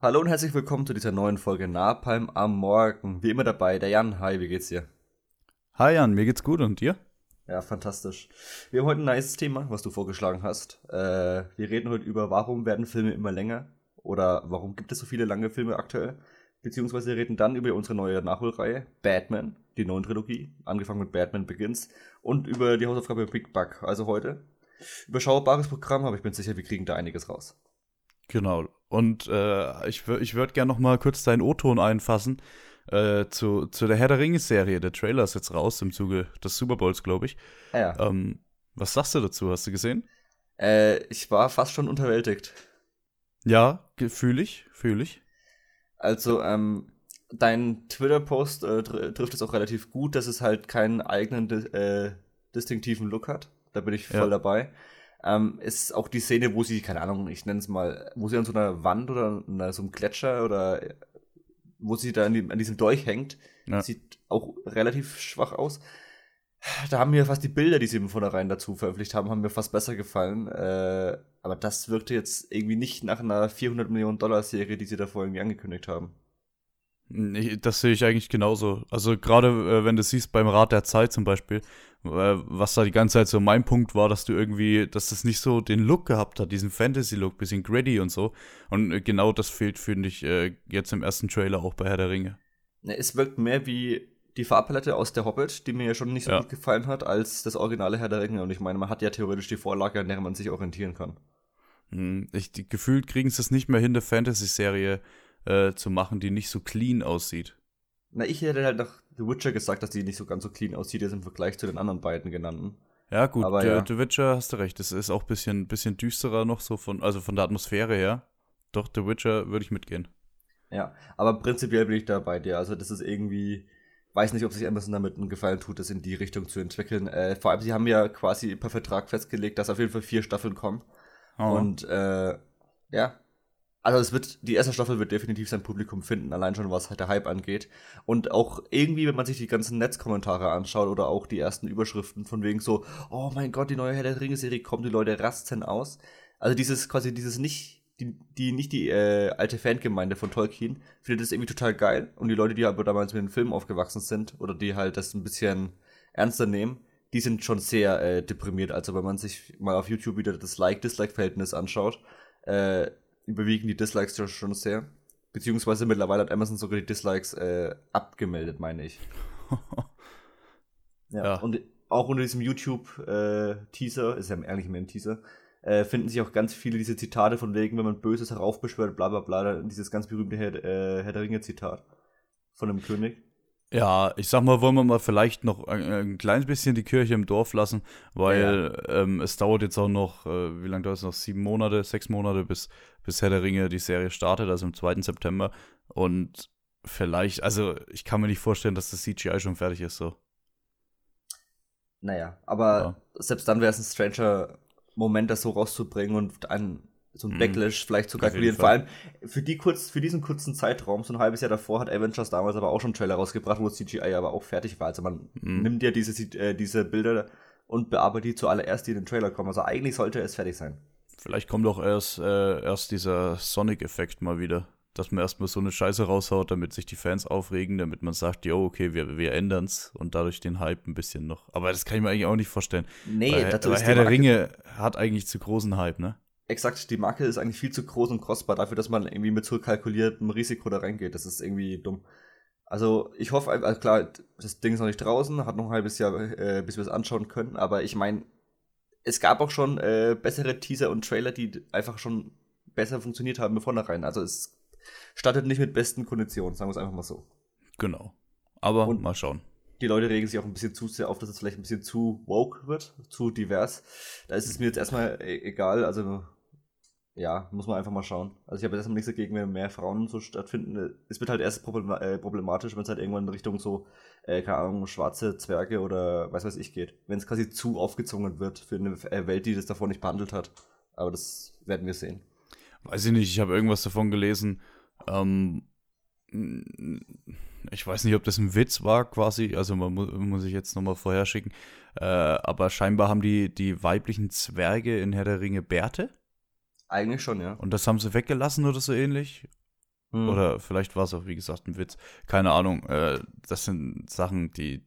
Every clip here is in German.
Hallo und herzlich willkommen zu dieser neuen Folge Napalm am Morgen. Wie immer dabei, der Jan. Hi, wie geht's dir? Hi Jan, mir geht's gut und dir? Ja, fantastisch. Wir haben heute ein nice Thema, was du vorgeschlagen hast. Äh, wir reden heute über, warum werden Filme immer länger oder warum gibt es so viele lange Filme aktuell. Beziehungsweise wir reden dann über unsere neue Nachholreihe, Batman, die neuen Trilogie, angefangen mit Batman Begins und über die Hausaufgabe Big Bug. Also heute überschaubares Programm, aber ich bin sicher, wir kriegen da einiges raus. Genau. Und äh, ich, ich würde gerne noch mal kurz deinen O-Ton einfassen äh, zu, zu der Herr der Ringe-Serie. Der Trailer ist jetzt raus im Zuge des Super Bowls, glaube ich. Ja. Ähm, was sagst du dazu? Hast du gesehen? Äh, ich war fast schon unterwältigt. Ja, fühle ich, fühle ich. Also, ähm, dein Twitter-Post äh, tr trifft es auch relativ gut, dass es halt keinen eigenen äh, distinktiven Look hat. Da bin ich voll ja. dabei ähm, ist auch die Szene, wo sie, keine Ahnung, ich nenne es mal, wo sie an so einer Wand oder an so einem Gletscher oder wo sie da die, an diesem Dolch hängt, ja. sieht auch relativ schwach aus. Da haben mir fast die Bilder, die sie von vornherein dazu veröffentlicht haben, haben mir fast besser gefallen. Äh, aber das wirkte jetzt irgendwie nicht nach einer 400 Millionen Dollar Serie, die sie da vorher irgendwie angekündigt haben. Das sehe ich eigentlich genauso. Also gerade äh, wenn du siehst beim Rat der Zeit zum Beispiel, äh, was da die ganze Zeit so mein Punkt war, dass du irgendwie, dass das nicht so den Look gehabt hat, diesen Fantasy-Look, bisschen gritty und so. Und äh, genau das fehlt, finde ich, äh, jetzt im ersten Trailer auch bei Herr der Ringe. Es wirkt mehr wie die Farbpalette aus der Hobbit, die mir ja schon nicht so ja. gut gefallen hat, als das originale Herr der Ringe. Und ich meine, man hat ja theoretisch die Vorlage, an der man sich orientieren kann. Hm, ich, die, gefühlt kriegen sie es nicht mehr hin, eine Fantasy-Serie äh, zu machen, die nicht so clean aussieht. Na, ich hätte halt nach The Witcher gesagt, dass die nicht so ganz so clean aussieht, jetzt im Vergleich zu den anderen beiden genannten. Ja, gut, Aber, ja. The Witcher hast du recht. Es ist auch ein bisschen, bisschen düsterer noch, so von, also von der Atmosphäre her. Doch, The Witcher würde ich mitgehen. Ja, aber prinzipiell bin ich da bei dir. Also, das ist irgendwie, weiß nicht, ob sich Amazon damit einen Gefallen tut, das in die Richtung zu entwickeln. Äh, vor allem, sie haben ja quasi per Vertrag festgelegt, dass auf jeden Fall vier Staffeln kommen. Oh. Und äh, ja, also es wird, die erste Staffel wird definitiv sein Publikum finden, allein schon was halt der Hype angeht. Und auch irgendwie, wenn man sich die ganzen Netzkommentare anschaut oder auch die ersten Überschriften von wegen so, oh mein Gott, die neue Herr der Ringe-Serie kommt, die Leute rasten aus. Also dieses, quasi dieses nicht, die, die nicht die äh, alte Fangemeinde von Tolkien, findet das irgendwie total geil. Und die Leute, die aber damals mit den Filmen aufgewachsen sind oder die halt das ein bisschen ernster nehmen, die sind schon sehr äh, deprimiert. Also wenn man sich mal auf YouTube wieder das Like-Dislike-Verhältnis anschaut, äh, überwiegen die Dislikes schon sehr. Beziehungsweise mittlerweile hat Amazon sogar die Dislikes äh, abgemeldet, meine ich. ja, ja, Und auch unter diesem YouTube-Teaser, äh, ist ja eigentlich mehr ein Teaser, äh, finden sich auch ganz viele diese Zitate von wegen, wenn man Böses heraufbeschwört, bla bla bla, dieses ganz berühmte Herr, äh, Herr der Ringe-Zitat von einem König. Ja, ich sag mal, wollen wir mal vielleicht noch ein, ein kleines bisschen die Kirche im Dorf lassen, weil ja. ähm, es dauert jetzt auch noch, äh, wie lange dauert es noch? Sieben Monate, sechs Monate, bis, bis Herr der Ringe die Serie startet, also am 2. September. Und vielleicht, also ich kann mir nicht vorstellen, dass das CGI schon fertig ist, so. Naja, aber ja. selbst dann wäre es ein stranger Moment, das so rauszubringen und ein so ein mhm. Backlash vielleicht zu kalkulieren. Vor allem für, die kurz, für diesen kurzen Zeitraum, so ein halbes Jahr davor, hat Avengers damals aber auch schon einen Trailer rausgebracht, wo CGI aber auch fertig war. Also man mhm. nimmt ja diese, äh, diese Bilder und bearbeitet die zuallererst, die in den Trailer kommen. Also eigentlich sollte es fertig sein. Vielleicht kommt auch erst, äh, erst dieser Sonic-Effekt mal wieder. Dass man erstmal so eine Scheiße raushaut, damit sich die Fans aufregen, damit man sagt, jo, okay, wir, wir ändern's und dadurch den Hype ein bisschen noch. Aber das kann ich mir eigentlich auch nicht vorstellen. Nee, weil, dazu weil Herr der Ringe hat eigentlich zu großen Hype, ne? Exakt, die Marke ist eigentlich viel zu groß und kostbar dafür, dass man irgendwie mit so kalkuliertem Risiko da reingeht. Das ist irgendwie dumm. Also ich hoffe, also klar, das Ding ist noch nicht draußen, hat noch ein halbes Jahr, äh, bis wir es anschauen können, aber ich meine, es gab auch schon äh, bessere Teaser und Trailer, die einfach schon besser funktioniert haben von vornherein. Also es startet nicht mit besten Konditionen, sagen wir es einfach mal so. Genau. Aber und mal schauen. Die Leute regen sich auch ein bisschen zu sehr auf, dass es vielleicht ein bisschen zu woke wird, zu divers. Da ist es mir jetzt erstmal e-, egal. Also ja, muss man einfach mal schauen. Also ich habe jetzt nichts dagegen, wenn mehr Frauen so stattfinden. Es wird halt erst äh, problematisch, wenn es halt irgendwann in Richtung so, äh, keine Ahnung, schwarze Zwerge oder weiß was ich geht. Wenn es quasi zu aufgezwungen wird für eine äh, Welt, die das davor nicht behandelt hat. Aber das werden wir sehen. Weiß ich nicht, ich habe irgendwas davon gelesen. Ähm, ich weiß nicht, ob das ein Witz war quasi, also man mu muss ich jetzt nochmal vorher schicken. Äh, aber scheinbar haben die, die weiblichen Zwerge in Herr der Ringe Bärte. Eigentlich schon, ja. Und das haben sie weggelassen oder so ähnlich? Hm. Oder vielleicht war es auch, wie gesagt, ein Witz. Keine Ahnung. Äh, das sind Sachen, die,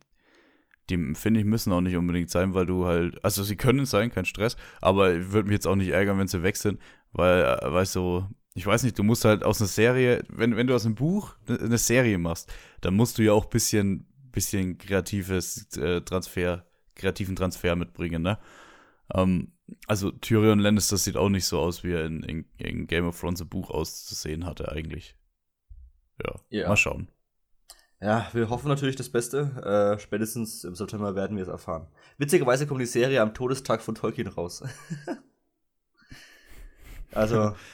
die finde ich, müssen auch nicht unbedingt sein, weil du halt, also sie können sein, kein Stress, aber ich würde mich jetzt auch nicht ärgern, wenn sie weg sind, weil, äh, weißt du, ich weiß nicht, du musst halt aus einer Serie, wenn, wenn du aus einem Buch eine Serie machst, dann musst du ja auch ein bisschen, bisschen kreatives äh, Transfer, kreativen Transfer mitbringen, ne? Ähm, also Tyrion Lannister sieht auch nicht so aus, wie er in, in, in Game of Thrones im Buch auszusehen hatte eigentlich. Ja, ja, mal schauen. Ja, wir hoffen natürlich das Beste. Äh, spätestens im September werden wir es erfahren. Witzigerweise kommt die Serie am Todestag von Tolkien raus. also.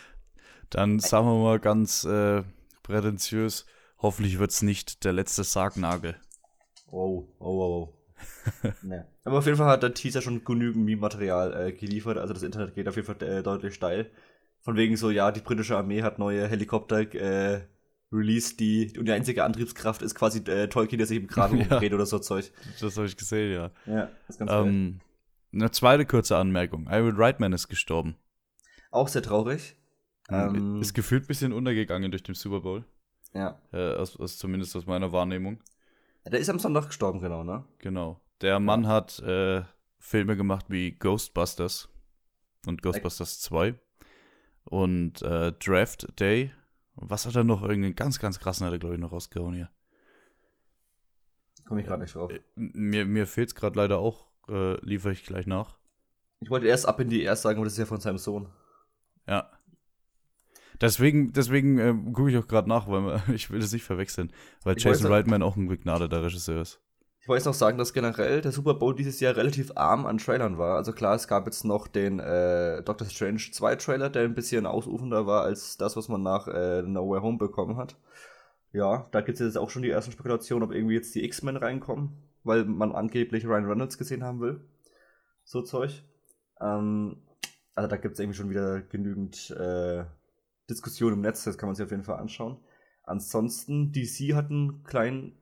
Dann sagen wir mal ganz äh, prätentiös, hoffentlich wird es nicht der letzte Sargnagel. Oh, oh, oh, oh. Nee. Aber auf jeden Fall hat der Teaser schon genügend Meme-Material äh, geliefert, also das Internet geht auf jeden Fall äh, deutlich steil. Von wegen so, ja, die britische Armee hat neue Helikopter äh, Release, die, und die einzige Antriebskraft ist quasi äh, Tolkien, der sich im Graben ja. umdreht oder so Zeug. Das habe ich gesehen, ja. Ja, das ist ganz ähm, Eine zweite kurze Anmerkung. Iron Reitman ist gestorben. Auch sehr traurig. Ähm, ist gefühlt ein bisschen untergegangen durch den Super Bowl. Ja. Äh, aus, aus, zumindest aus meiner Wahrnehmung. Der ist am Sonntag gestorben, genau, ne? Genau. Der Mann hat äh, Filme gemacht wie Ghostbusters und Ghostbusters 2 und äh, Draft Day was hat er noch? Irgendeinen ganz, ganz krassen hat er, glaube ich, noch rausgehauen hier. Komme ich gerade nicht drauf. Äh, mir, mir fehlt es gerade leider auch. Äh, liefere ich gleich nach. Ich wollte erst ab in die erst sagen, aber das ist ja von seinem Sohn. Ja. Deswegen, deswegen äh, gucke ich auch gerade nach, weil ich will das nicht verwechseln. Weil ich Jason Reitman auch ein begnadeter Regisseur ist. Ich wollte noch sagen, dass generell der Super Bowl dieses Jahr relativ arm an Trailern war. Also klar, es gab jetzt noch den äh, Doctor Strange 2 Trailer, der ein bisschen ausufender war als das, was man nach äh, No Way Home bekommen hat. Ja, da gibt es jetzt auch schon die ersten Spekulationen, ob irgendwie jetzt die X-Men reinkommen, weil man angeblich Ryan Reynolds gesehen haben will. So Zeug. Ähm, also da gibt es irgendwie schon wieder genügend äh, Diskussionen im Netz, das kann man sich auf jeden Fall anschauen. Ansonsten, DC hat einen kleinen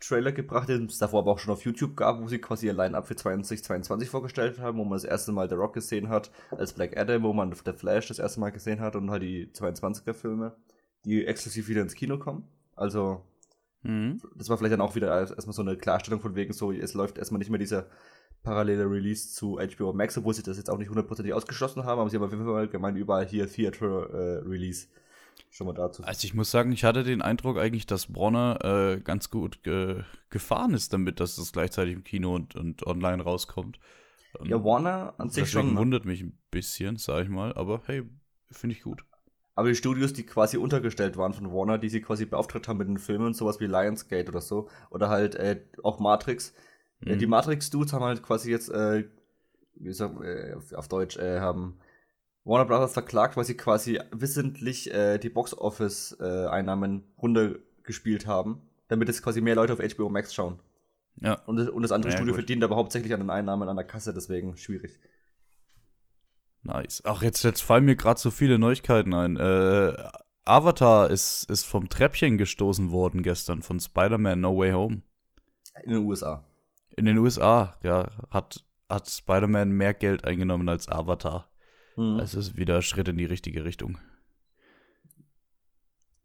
Trailer gebracht, den es davor aber auch schon auf YouTube gab, wo sie quasi ihr Line-Up für 2022 vorgestellt haben, wo man das erste Mal The Rock gesehen hat, als Black Adam, wo man The Flash das erste Mal gesehen hat und halt die 22er-Filme, die exklusiv wieder ins Kino kommen. Also, mhm. das war vielleicht dann auch wieder erstmal so eine Klarstellung von wegen so, es läuft erstmal nicht mehr dieser parallele Release zu HBO Max, obwohl sie das jetzt auch nicht hundertprozentig ausgeschlossen haben, aber sie haben auf jeden Fall gemeint, überall hier Theater äh, Release. Schon mal dazu. Also ich muss sagen, ich hatte den Eindruck eigentlich, dass Bronner äh, ganz gut ge gefahren ist damit, dass es gleichzeitig im Kino und, und online rauskommt. Und ja, Warner an sich schon. Ne? wundert mich ein bisschen, sag ich mal, aber hey, finde ich gut. Aber die Studios, die quasi untergestellt waren von Warner, die sie quasi beauftragt haben mit den Filmen, sowas wie Lionsgate oder so, oder halt äh, auch Matrix. Äh, mhm. die Matrix-Dudes haben halt quasi jetzt, äh, wie sag, äh, auf Deutsch, äh, haben Warner Brothers verklagt, weil sie quasi wissentlich äh, die Box-Office-Einnahmen äh, runtergespielt haben, damit es quasi mehr Leute auf HBO Max schauen. Ja. Und, und das andere ja, Studio gut. verdient aber hauptsächlich an den Einnahmen an der Kasse, deswegen schwierig. Nice. Ach, jetzt, jetzt fallen mir gerade so viele Neuigkeiten ein. Äh, Avatar ist, ist vom Treppchen gestoßen worden gestern von Spider-Man No Way Home. In den USA. In den USA, ja. Hat, hat Spider-Man mehr Geld eingenommen als Avatar. Mhm. Es ist wieder ein Schritt in die richtige Richtung.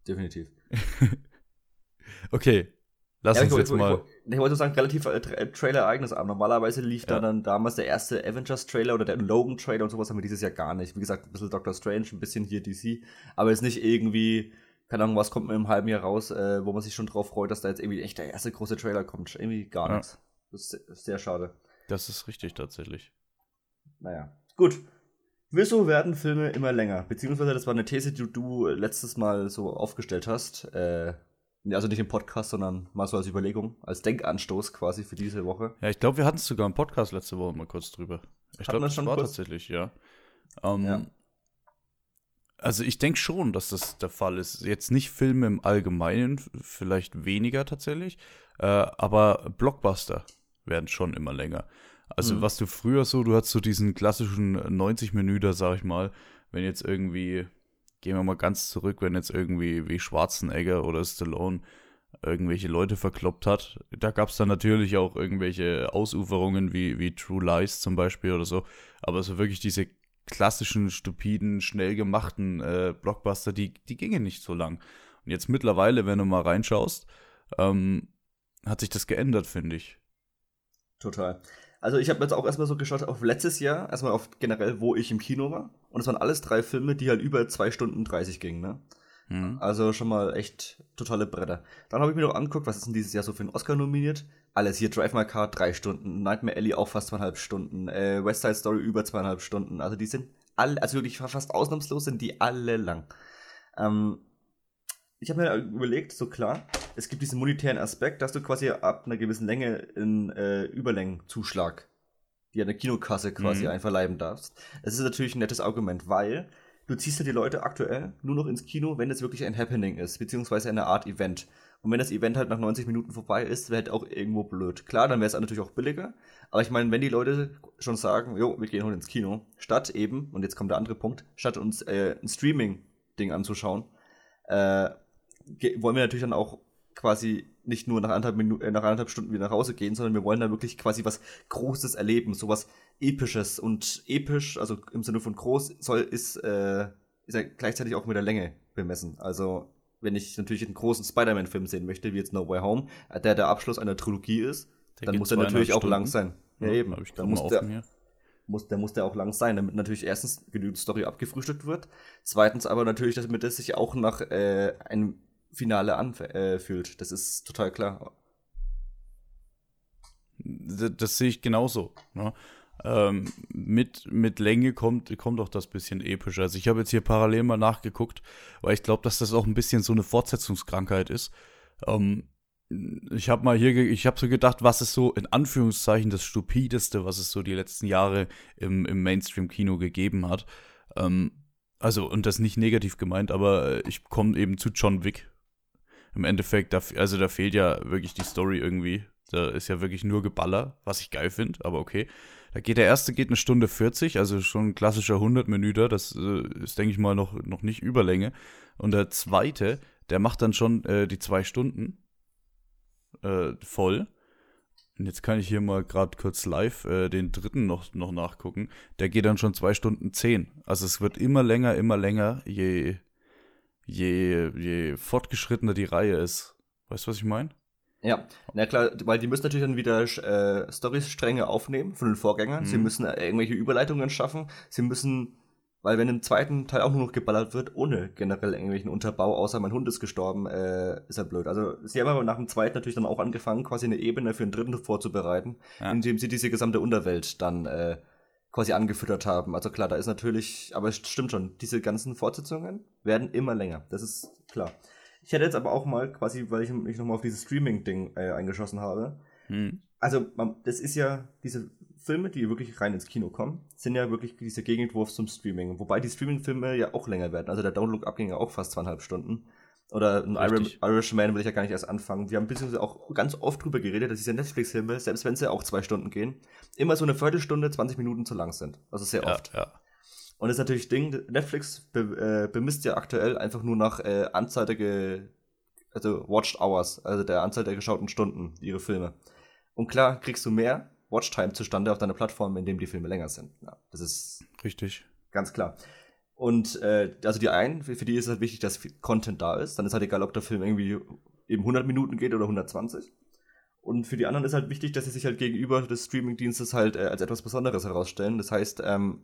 Definitiv. okay, lass ja, uns ich, jetzt ich, mal. Ich, ich wollte sagen, relativ äh, Trailer-Ereignis an. Normalerweise lief ja. da dann damals der erste Avengers-Trailer oder der Logan-Trailer und sowas haben wir dieses Jahr gar nicht. Wie gesagt, ein bisschen Doctor Strange, ein bisschen hier DC, aber jetzt nicht irgendwie, keine Ahnung, was kommt mir im halben Jahr raus, äh, wo man sich schon drauf freut, dass da jetzt irgendwie echt der erste große Trailer kommt. Irgendwie gar nichts. Das ist sehr schade. Das ist richtig tatsächlich. Naja, gut. Wieso werden Filme immer länger? Beziehungsweise, das war eine These, die du letztes Mal so aufgestellt hast. Äh, also nicht im Podcast, sondern mal so als Überlegung, als Denkanstoß quasi für diese Woche. Ja, ich glaube, wir hatten es sogar im Podcast letzte Woche mal kurz drüber. Ich glaube, das schon war kurz? tatsächlich, ja. Um, ja. Also ich denke schon, dass das der Fall ist. Jetzt nicht Filme im Allgemeinen, vielleicht weniger tatsächlich, äh, aber Blockbuster werden schon immer länger. Also mhm. was du früher so, du hast so diesen klassischen 90 Minuten, sag ich mal, wenn jetzt irgendwie, gehen wir mal ganz zurück, wenn jetzt irgendwie wie Schwarzenegger oder Stallone irgendwelche Leute verkloppt hat, da gab es dann natürlich auch irgendwelche Ausuferungen wie, wie True Lies zum Beispiel oder so, aber so wirklich diese klassischen, stupiden, schnell gemachten äh, Blockbuster, die, die gingen nicht so lang. Und jetzt mittlerweile, wenn du mal reinschaust, ähm, hat sich das geändert, finde ich. Total. Also ich habe jetzt auch erstmal so geschaut auf letztes Jahr, erstmal auf generell, wo ich im Kino war. Und es waren alles drei Filme, die halt über 2 Stunden 30 gingen, ne? Mhm. Also schon mal echt totale Bretter. Dann habe ich mir noch angeguckt, was ist denn dieses Jahr so für einen Oscar nominiert? Alles hier, Drive My Car drei Stunden, Nightmare Alley auch fast zweieinhalb Stunden, äh, West Side Story über zweieinhalb Stunden. Also die sind alle, also wirklich fast ausnahmslos sind die alle lang. Ähm, ich habe mir überlegt, so klar, es gibt diesen monetären Aspekt, dass du quasi ab einer gewissen Länge einen äh, Überlängenzuschlag, die an der Kinokasse quasi mhm. einverleiben darfst. Das ist natürlich ein nettes Argument, weil du ziehst ja die Leute aktuell nur noch ins Kino, wenn es wirklich ein Happening ist, beziehungsweise eine Art Event. Und wenn das Event halt nach 90 Minuten vorbei ist, wäre halt auch irgendwo blöd. Klar, dann wäre es natürlich auch billiger. Aber ich meine, wenn die Leute schon sagen, jo, wir gehen heute ins Kino, statt eben, und jetzt kommt der andere Punkt, statt uns äh, ein Streaming-Ding anzuschauen, äh, wollen wir natürlich dann auch quasi nicht nur nach anderthalb, Minuten, äh, nach anderthalb Stunden wieder nach Hause gehen, sondern wir wollen da wirklich quasi was Großes erleben, sowas Episches. Und episch, also im Sinne von groß, soll, ist, äh, ist ja gleichzeitig auch mit der Länge bemessen. Also, wenn ich natürlich einen großen Spider-Man-Film sehen möchte, wie jetzt No Way Home, äh, der der Abschluss einer Trilogie ist, der dann muss der natürlich Stunden. auch lang sein. Ja, ja eben. Dann muss der, muss, der muss der auch lang sein, damit natürlich erstens genügend Story abgefrühstückt wird. Zweitens aber natürlich, damit es sich auch nach äh, einem Finale anfühlt. Äh, das ist total klar. Das, das sehe ich genauso. Ne? Ähm, mit, mit Länge kommt, kommt auch das bisschen epischer. Also ich habe jetzt hier parallel mal nachgeguckt, weil ich glaube, dass das auch ein bisschen so eine Fortsetzungskrankheit ist. Ähm, ich habe mal hier, ich habe so gedacht, was ist so in Anführungszeichen das stupideste, was es so die letzten Jahre im, im Mainstream-Kino gegeben hat. Ähm, also, und das nicht negativ gemeint, aber ich komme eben zu John Wick. Im Endeffekt, da, also da fehlt ja wirklich die Story irgendwie. Da ist ja wirklich nur Geballer, was ich geil finde, aber okay. Da geht der erste geht eine Stunde 40, also schon ein klassischer 100 Minüter. Das äh, ist, denke ich mal, noch, noch nicht Überlänge. Und der zweite, der macht dann schon äh, die zwei Stunden äh, voll. Und jetzt kann ich hier mal gerade kurz live äh, den dritten noch, noch nachgucken. Der geht dann schon zwei Stunden zehn. Also es wird immer länger, immer länger, je, je, je fortgeschrittener die Reihe ist. Weißt du, was ich meine? Ja, na klar, weil die müssen natürlich dann wieder äh, Storystränge aufnehmen von den Vorgängern. Mhm. Sie müssen äh, irgendwelche Überleitungen schaffen. Sie müssen weil wenn im zweiten Teil auch nur noch geballert wird, ohne generell irgendwelchen Unterbau, außer mein Hund ist gestorben, äh, ist er blöd. Also sie haben aber nach dem zweiten natürlich dann auch angefangen, quasi eine Ebene für den dritten vorzubereiten, ja. indem sie diese gesamte Unterwelt dann äh, quasi angefüttert haben. Also klar, da ist natürlich, aber es stimmt schon, diese ganzen Fortsetzungen werden immer länger. Das ist klar. Ich hätte jetzt aber auch mal quasi, weil ich mich nochmal auf dieses Streaming-Ding äh, eingeschossen habe. Hm. Also, man, das ist ja diese Filme, die wirklich rein ins Kino kommen, sind ja wirklich dieser Gegenentwurf zum Streaming. Wobei die Streaming-Filme ja auch länger werden. Also der Download abging ja auch fast zweieinhalb Stunden. Oder ein Richtig. Irishman will ich ja gar nicht erst anfangen. Wir haben bisher auch ganz oft drüber geredet, dass diese Netflix-Filme, selbst wenn sie auch zwei Stunden gehen, immer so eine Viertelstunde, 20 Minuten zu lang sind. Also sehr ja, oft. Ja. Und das ist natürlich Ding, Netflix be äh, bemisst ja aktuell einfach nur nach äh, Anzahl der ge also Watched Hours, also der Anzahl der geschauten Stunden, ihre Filme. Und klar, kriegst du mehr, Watchtime zustande auf deiner Plattform, in dem die Filme länger sind. Ja, das ist richtig. Ganz klar. Und äh, also die einen, für die ist es halt wichtig, dass Content da ist. Dann ist halt egal, ob der Film irgendwie eben 100 Minuten geht oder 120. Und für die anderen ist halt wichtig, dass sie sich halt gegenüber des Streamingdienstes halt äh, als etwas Besonderes herausstellen. Das heißt, ähm,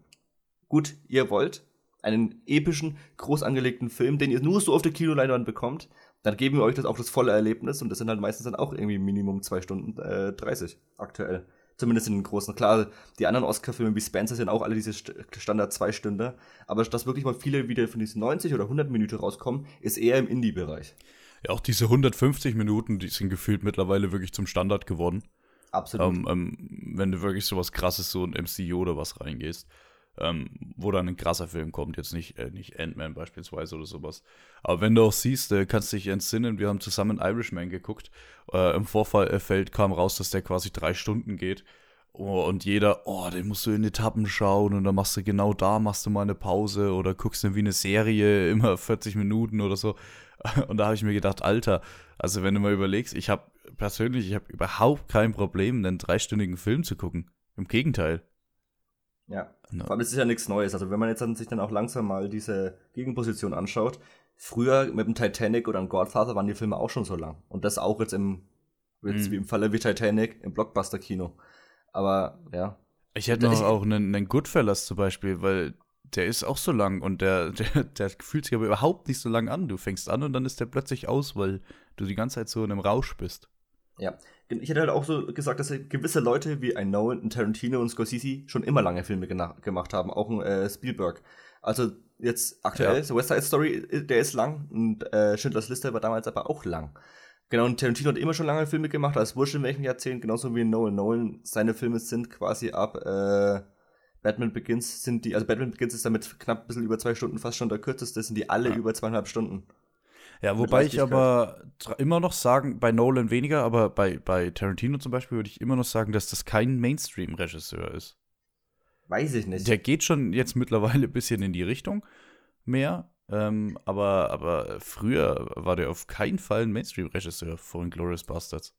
gut, ihr wollt einen epischen, groß angelegten Film, den ihr nur so auf der Kinoleinwand bekommt, dann geben wir euch das auch das volle Erlebnis und das sind halt meistens dann auch irgendwie Minimum 2 Stunden äh, 30 aktuell. Zumindest in den großen. Klar, die anderen Oscar-Filme wie Spencer sind auch alle diese Standard zwei Stunden. Aber dass wirklich mal viele wieder von diesen 90 oder 100 Minuten rauskommen, ist eher im Indie-Bereich. Ja, auch diese 150 Minuten, die sind gefühlt mittlerweile wirklich zum Standard geworden. Absolut. Ähm, ähm, wenn du wirklich sowas krasses, so ein MCU oder was reingehst ähm, wo dann ein krasser Film kommt, jetzt nicht, äh, nicht Ant-Man beispielsweise oder sowas. Aber wenn du auch siehst, äh, kannst dich entsinnen, wir haben zusammen Irishman geguckt. Äh, Im Vorfallfeld kam raus, dass der quasi drei Stunden geht. Oh, und jeder, oh, den musst du in Etappen schauen und dann machst du genau da, machst du mal eine Pause oder guckst dann wie eine Serie, immer 40 Minuten oder so. Und da habe ich mir gedacht, Alter, also wenn du mal überlegst, ich habe persönlich, ich habe überhaupt kein Problem, einen dreistündigen Film zu gucken. Im Gegenteil. Ja. No. Vor allem ist es ja nichts Neues. Also wenn man jetzt dann sich dann auch langsam mal diese Gegenposition anschaut, früher mit dem Titanic oder dem Godfather waren die Filme auch schon so lang. Und das auch jetzt im, jetzt Mhm. wie im Falle wie Titanic im Blockbuster-Kino. Aber ja, Ich hätte noch auch einen, einen Goodfellas zum Beispiel, weil der ist auch so lang und der, der, der fühlt sich aber überhaupt nicht so lang an. Du fängst an und dann ist der plötzlich aus, weil du die ganze Zeit so in einem Rausch bist. Ja, ich hätte halt auch so gesagt, dass gewisse Leute wie ein Nolan, ein Tarantino und Scorsese schon immer lange Filme gemacht haben, auch ein äh, Spielberg. Also jetzt aktuell, Ja. so West Side Story, äh, der ist lang und äh, Schindlers Liste war damals aber auch lang. Genau, und Tarantino hat immer schon lange Filme gemacht, als Wurscht in welchem Jahrzehnt, genauso wie Nolan. Nolan, seine Filme sind quasi ab äh, Batman Begins sind die, also Batman Begins ist damit knapp ein bisschen über zwei Stunden, fast schon der kürzeste, sind die alle Ja. über zweieinhalb Stunden. Ja, wobei ich aber immer noch sagen, bei Nolan weniger, aber bei, bei Tarantino zum Beispiel würde ich immer noch sagen, dass das kein Mainstream-Regisseur ist. Weiß ich nicht. Der geht schon jetzt mittlerweile ein bisschen in die Richtung mehr, ähm, aber, aber früher war der auf keinen Fall ein Mainstream-Regisseur von Glorious Bastards.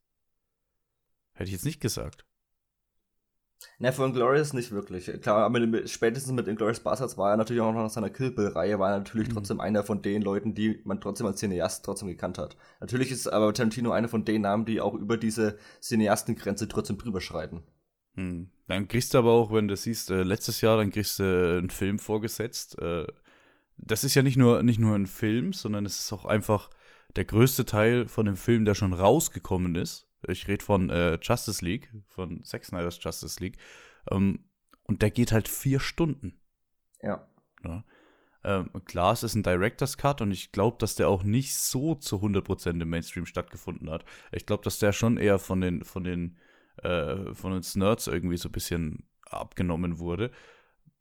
Hätte ich jetzt nicht gesagt. Na, von Glorious nicht wirklich. Klar, aber mit, spätestens mit Inglourious Bastards war er natürlich auch noch nach seiner Kill Bill-Reihe, war er natürlich Mhm. trotzdem einer von den Leuten, die man trotzdem als Cineast trotzdem gekannt hat. Natürlich ist aber Tarantino einer von den Namen, die auch über diese Cineastengrenze trotzdem drüber schreiten. Hm. Dann kriegst du aber auch, wenn du siehst, äh, letztes Jahr, dann kriegst du äh, einen Film vorgesetzt. Äh, das ist ja nicht nur, nicht nur ein Film, sondern es ist auch einfach der größte Teil von dem Film, der schon rausgekommen ist. Ich rede von äh, Justice League, von Zack Snyder's Justice League. Ähm, und der geht halt vier Stunden. Ja. Ja. Ähm, klar, es ist ein Director's Cut und ich glaube, dass der auch nicht so zu 100% im Mainstream stattgefunden hat. Ich glaube, dass der schon eher von den, von den, äh, von uns Nerds irgendwie so ein bisschen abgenommen wurde.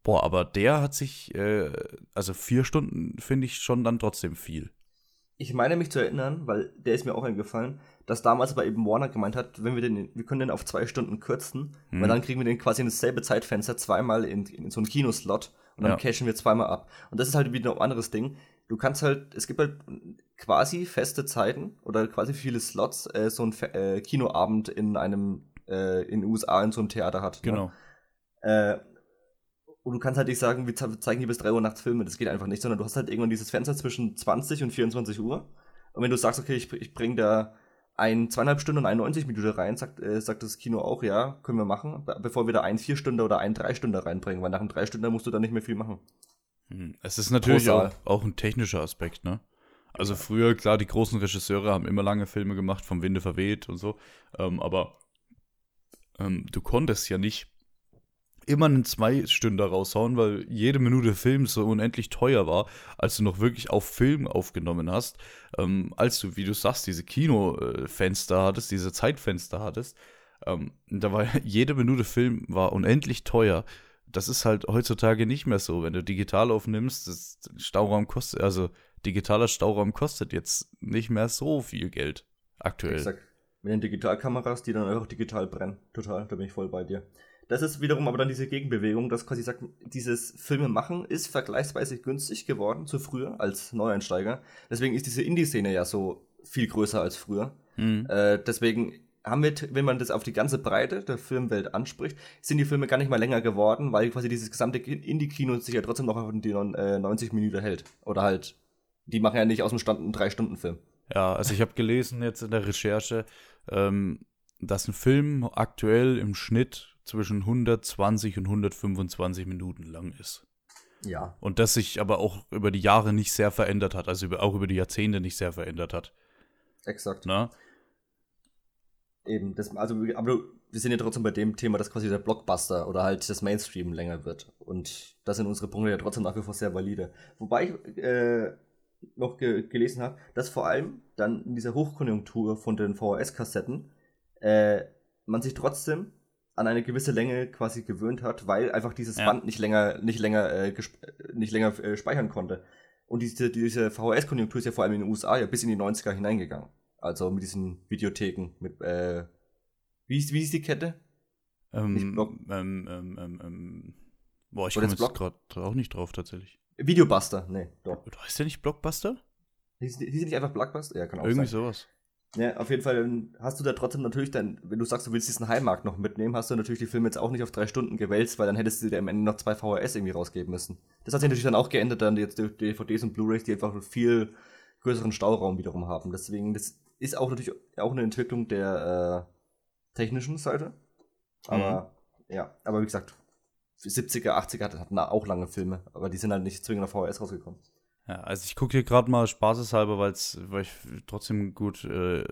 Boah, aber der hat sich, äh, also vier Stunden finde ich schon dann trotzdem viel. Ich meine mich zu erinnern, weil der ist mir auch eingefallen, dass damals aber eben Warner gemeint hat, wenn wir den, wir können den auf zwei Stunden kürzen, Hm. weil dann kriegen wir den quasi in dasselbe Zeitfenster zweimal in, in so einen Kinoslot und dann Ja. cashen wir zweimal ab. Und das ist halt wieder ein anderes Ding. Du kannst halt, es gibt halt quasi feste Zeiten oder quasi viele Slots, äh, so ein äh, Kinoabend in einem, äh, in den USA in so einem Theater hat. Genau. Ne? Und du kannst halt nicht sagen, wir ze- zeigen hier bis 3 Uhr nachts Filme, das geht einfach nicht, sondern du hast halt irgendwann dieses Fenster zwischen 20 und 24 Uhr. Und wenn du sagst, okay, ich, ich bring da ein zweieinhalb Stunden und ein 90 Minuten rein, sagt, äh, sagt das Kino auch, ja, können wir machen, be- bevor wir da ein vier Stunden oder ein drei Stunden reinbringen, weil nach einem drei Stunden musst du da nicht mehr viel machen. Hm. Es ist natürlich auch, auch ein technischer Aspekt, ne? Also früher, klar, die großen Regisseure haben immer lange Filme gemacht, vom Winde verweht und so. Ähm, aber ähm, du konntest ja nicht immer einen Zwei-Stünder raushauen, weil jede Minute Film so unendlich teuer war, als du noch wirklich auf Film aufgenommen hast, ähm, als du, wie du sagst, diese Kinofenster hattest, diese Zeitfenster hattest. Ähm, da war jede Minute Film war unendlich teuer. Das ist halt heutzutage nicht mehr so. Wenn du digital aufnimmst, das Stauraum kostet, also digitaler Stauraum kostet jetzt nicht mehr so viel Geld aktuell. Exakt. Mit den Digitalkameras, die dann einfach digital brennen. Total, da bin ich voll bei dir. Das ist wiederum aber dann diese Gegenbewegung, dass quasi sagt, dieses Filme machen ist vergleichsweise günstig geworden zu früher als Neueinsteiger. Deswegen ist diese Indie-Szene ja so viel größer als früher. Mhm. Äh, deswegen haben wir, wenn man das auf die ganze Breite der Filmwelt anspricht, sind die Filme gar nicht mal länger geworden, weil quasi dieses gesamte Indie-Kino sich ja trotzdem noch auf die äh, 90 Minuten hält. Oder halt, die machen ja nicht aus dem Stand einen 3-Stunden-Film. Ja, also ich habe gelesen jetzt in der Recherche, ähm, dass ein Film aktuell im Schnitt zwischen 120 und 125 Minuten lang ist. Ja. Und das sich aber auch über die Jahre nicht sehr verändert hat, also über, auch über die Jahrzehnte nicht sehr verändert hat. Exakt. Ne? Eben, das, also, aber wir sind ja trotzdem bei dem Thema, dass quasi der Blockbuster oder halt das Mainstream länger wird. Und das sind unsere Punkte ja trotzdem nach wie vor sehr valide. Wobei ich äh, noch ge gelesen habe, dass vor allem dann in dieser Hochkonjunktur von den VHS-Kassetten äh, man sich trotzdem an eine gewisse Länge quasi gewöhnt hat, weil einfach dieses Ja. Band nicht länger, nicht länger, äh, nicht länger äh, speichern konnte. Und diese, diese VHS-Konjunktur ist ja vor allem in den USA ja bis in die 90er hineingegangen. Also mit diesen Videotheken, mit, äh, wie ist, wie ist die Kette? Nicht Ähm, Block- ähm, ähm, ähm, ähm, boah, ich komme jetzt gerade auch nicht drauf tatsächlich. Videobuster, nee, doch. Du heißt der nicht Blockbuster? Hieß, hieß nicht einfach Blockbuster? Ja, kann auch Irgendwie sein. sowas. Ja, auf jeden Fall hast du da trotzdem natürlich dann, wenn du sagst, du willst diesen Heimmarkt noch mitnehmen, hast du natürlich die Filme jetzt auch nicht auf drei Stunden gewälzt, weil dann hättest du dir am Ende noch zwei VHS irgendwie rausgeben müssen. Das hat sich natürlich dann auch geändert, dann jetzt DVDs und Blu-rays, die einfach einen viel größeren Stauraum wiederum haben. Deswegen, das ist auch natürlich auch eine Entwicklung der äh, technischen Seite. Aber, mhm. ja, aber wie gesagt, 70er, 80er hatten auch lange Filme, aber die sind halt nicht zwingend auf VHS rausgekommen. Ja, also ich gucke hier gerade mal spaßeshalber, weil's, weil ich trotzdem gut, äh,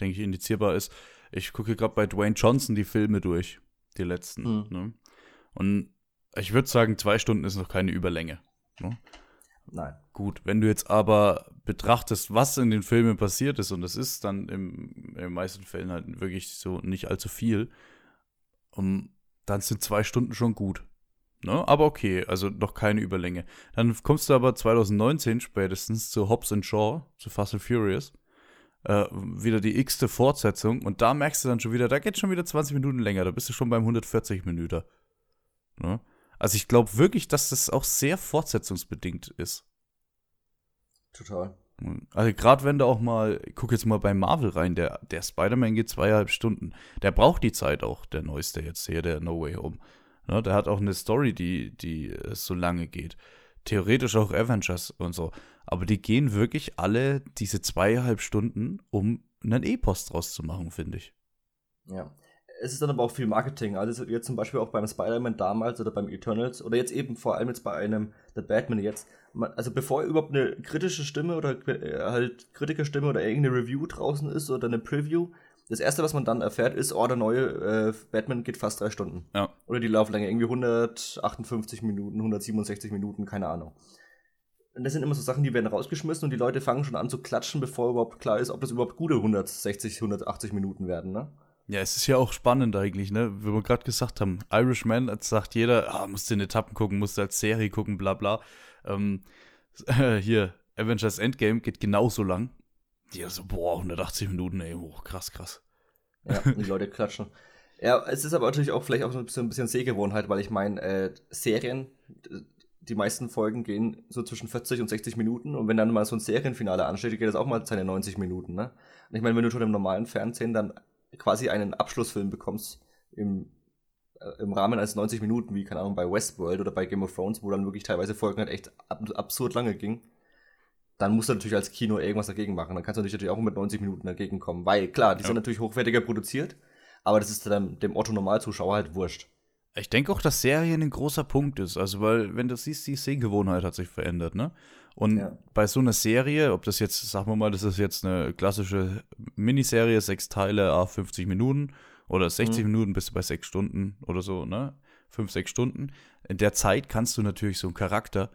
denke ich, indizierbar ist. Ich gucke hier gerade bei Dwayne Johnson die Filme durch, die letzten. Mhm. Ne? Und ich würde sagen, zwei Stunden ist noch keine Überlänge. Ne? Nein. Gut, wenn du jetzt aber betrachtest, was in den Filmen passiert ist, und das ist dann im, in den meisten Fällen halt wirklich so nicht allzu viel, um, dann sind zwei Stunden schon gut. Ne? Aber okay, also noch keine Überlänge. Dann kommst du aber 2019 spätestens zu Hobbs and Shaw, zu Fast and Furious. Äh, wieder die x-te Fortsetzung. Und da merkst du dann schon wieder, da geht schon wieder 20 Minuten länger. Da bist du schon beim 140 Minuten. Ne? Also ich glaube wirklich, dass das auch sehr fortsetzungsbedingt ist. Total. Also gerade wenn du auch mal, guck jetzt mal bei Marvel rein, der, der Spider-Man geht zweieinhalb Stunden. Der braucht die Zeit auch, der neueste jetzt hier, der No Way Home. Ne, der hat auch eine Story, die, die äh, so lange geht. Theoretisch auch Avengers und so. Aber die gehen wirklich alle diese zweieinhalb Stunden, um einen E-Post draus zu machen, finde ich. Ja. Es ist dann aber auch viel Marketing. Also jetzt zum Beispiel auch beim Spider-Man damals oder beim Eternals oder jetzt eben vor allem jetzt bei einem The Batman jetzt. Also bevor überhaupt eine kritische Stimme oder äh, halt Kritikerstimme oder irgendeine Review draußen ist oder eine Preview, das erste, was man dann erfährt, ist, oh, der neue äh, Batman geht fast drei Stunden. Ja. Oder die Lauflänge irgendwie 158 Minuten, 167 Minuten, keine Ahnung. Und das sind immer so Sachen, die werden rausgeschmissen und die Leute fangen schon an zu klatschen, bevor überhaupt klar ist, ob das überhaupt gute 160, 180 Minuten werden, ne? Ja, es ist ja auch spannend eigentlich, ne? Wie wir gerade gesagt haben, Irishman, als sagt jeder, ah, musst du in Etappen gucken, musst du als Serie gucken, bla bla. Ähm, äh, hier, Avengers Endgame geht genauso lang. Die so, boah, 180 Minuten, ey, oh, krass, krass. Ja, die Leute klatschen. Ja, es ist aber natürlich auch vielleicht auch so ein bisschen, ein bisschen Sehgewohnheit, weil ich meine, äh, Serien, die meisten Folgen gehen so zwischen 40 und 60 Minuten und wenn dann mal so ein Serienfinale ansteht, geht das auch mal seine 90 Minuten, ne? Und ich meine, wenn du schon im normalen Fernsehen dann quasi einen Abschlussfilm bekommst im, äh, im Rahmen eines 90 Minuten, wie, keine Ahnung, bei Westworld oder bei Game of Thrones, wo dann wirklich teilweise Folgen halt echt ab absurd lange gingen, dann musst du natürlich als Kino irgendwas dagegen machen. Dann kannst du natürlich auch mit 90 Minuten dagegen kommen. Weil, klar, die ja. sind natürlich hochwertiger produziert, aber das ist dann dem Otto-Normalzuschauer halt wurscht. Ich denke auch, dass Serien ein großer Punkt ist. Also, weil, wenn du siehst, die Sehgewohnheit hat sich verändert, ne? Und ja. bei so einer Serie, ob das jetzt, sagen wir mal, das ist jetzt eine klassische Miniserie, sechs Teile, a 50 Minuten oder 60 mhm. Minuten bist du bei sechs Stunden oder so, ne? Fünf, sechs Stunden. In der Zeit kannst du natürlich so einen Charakter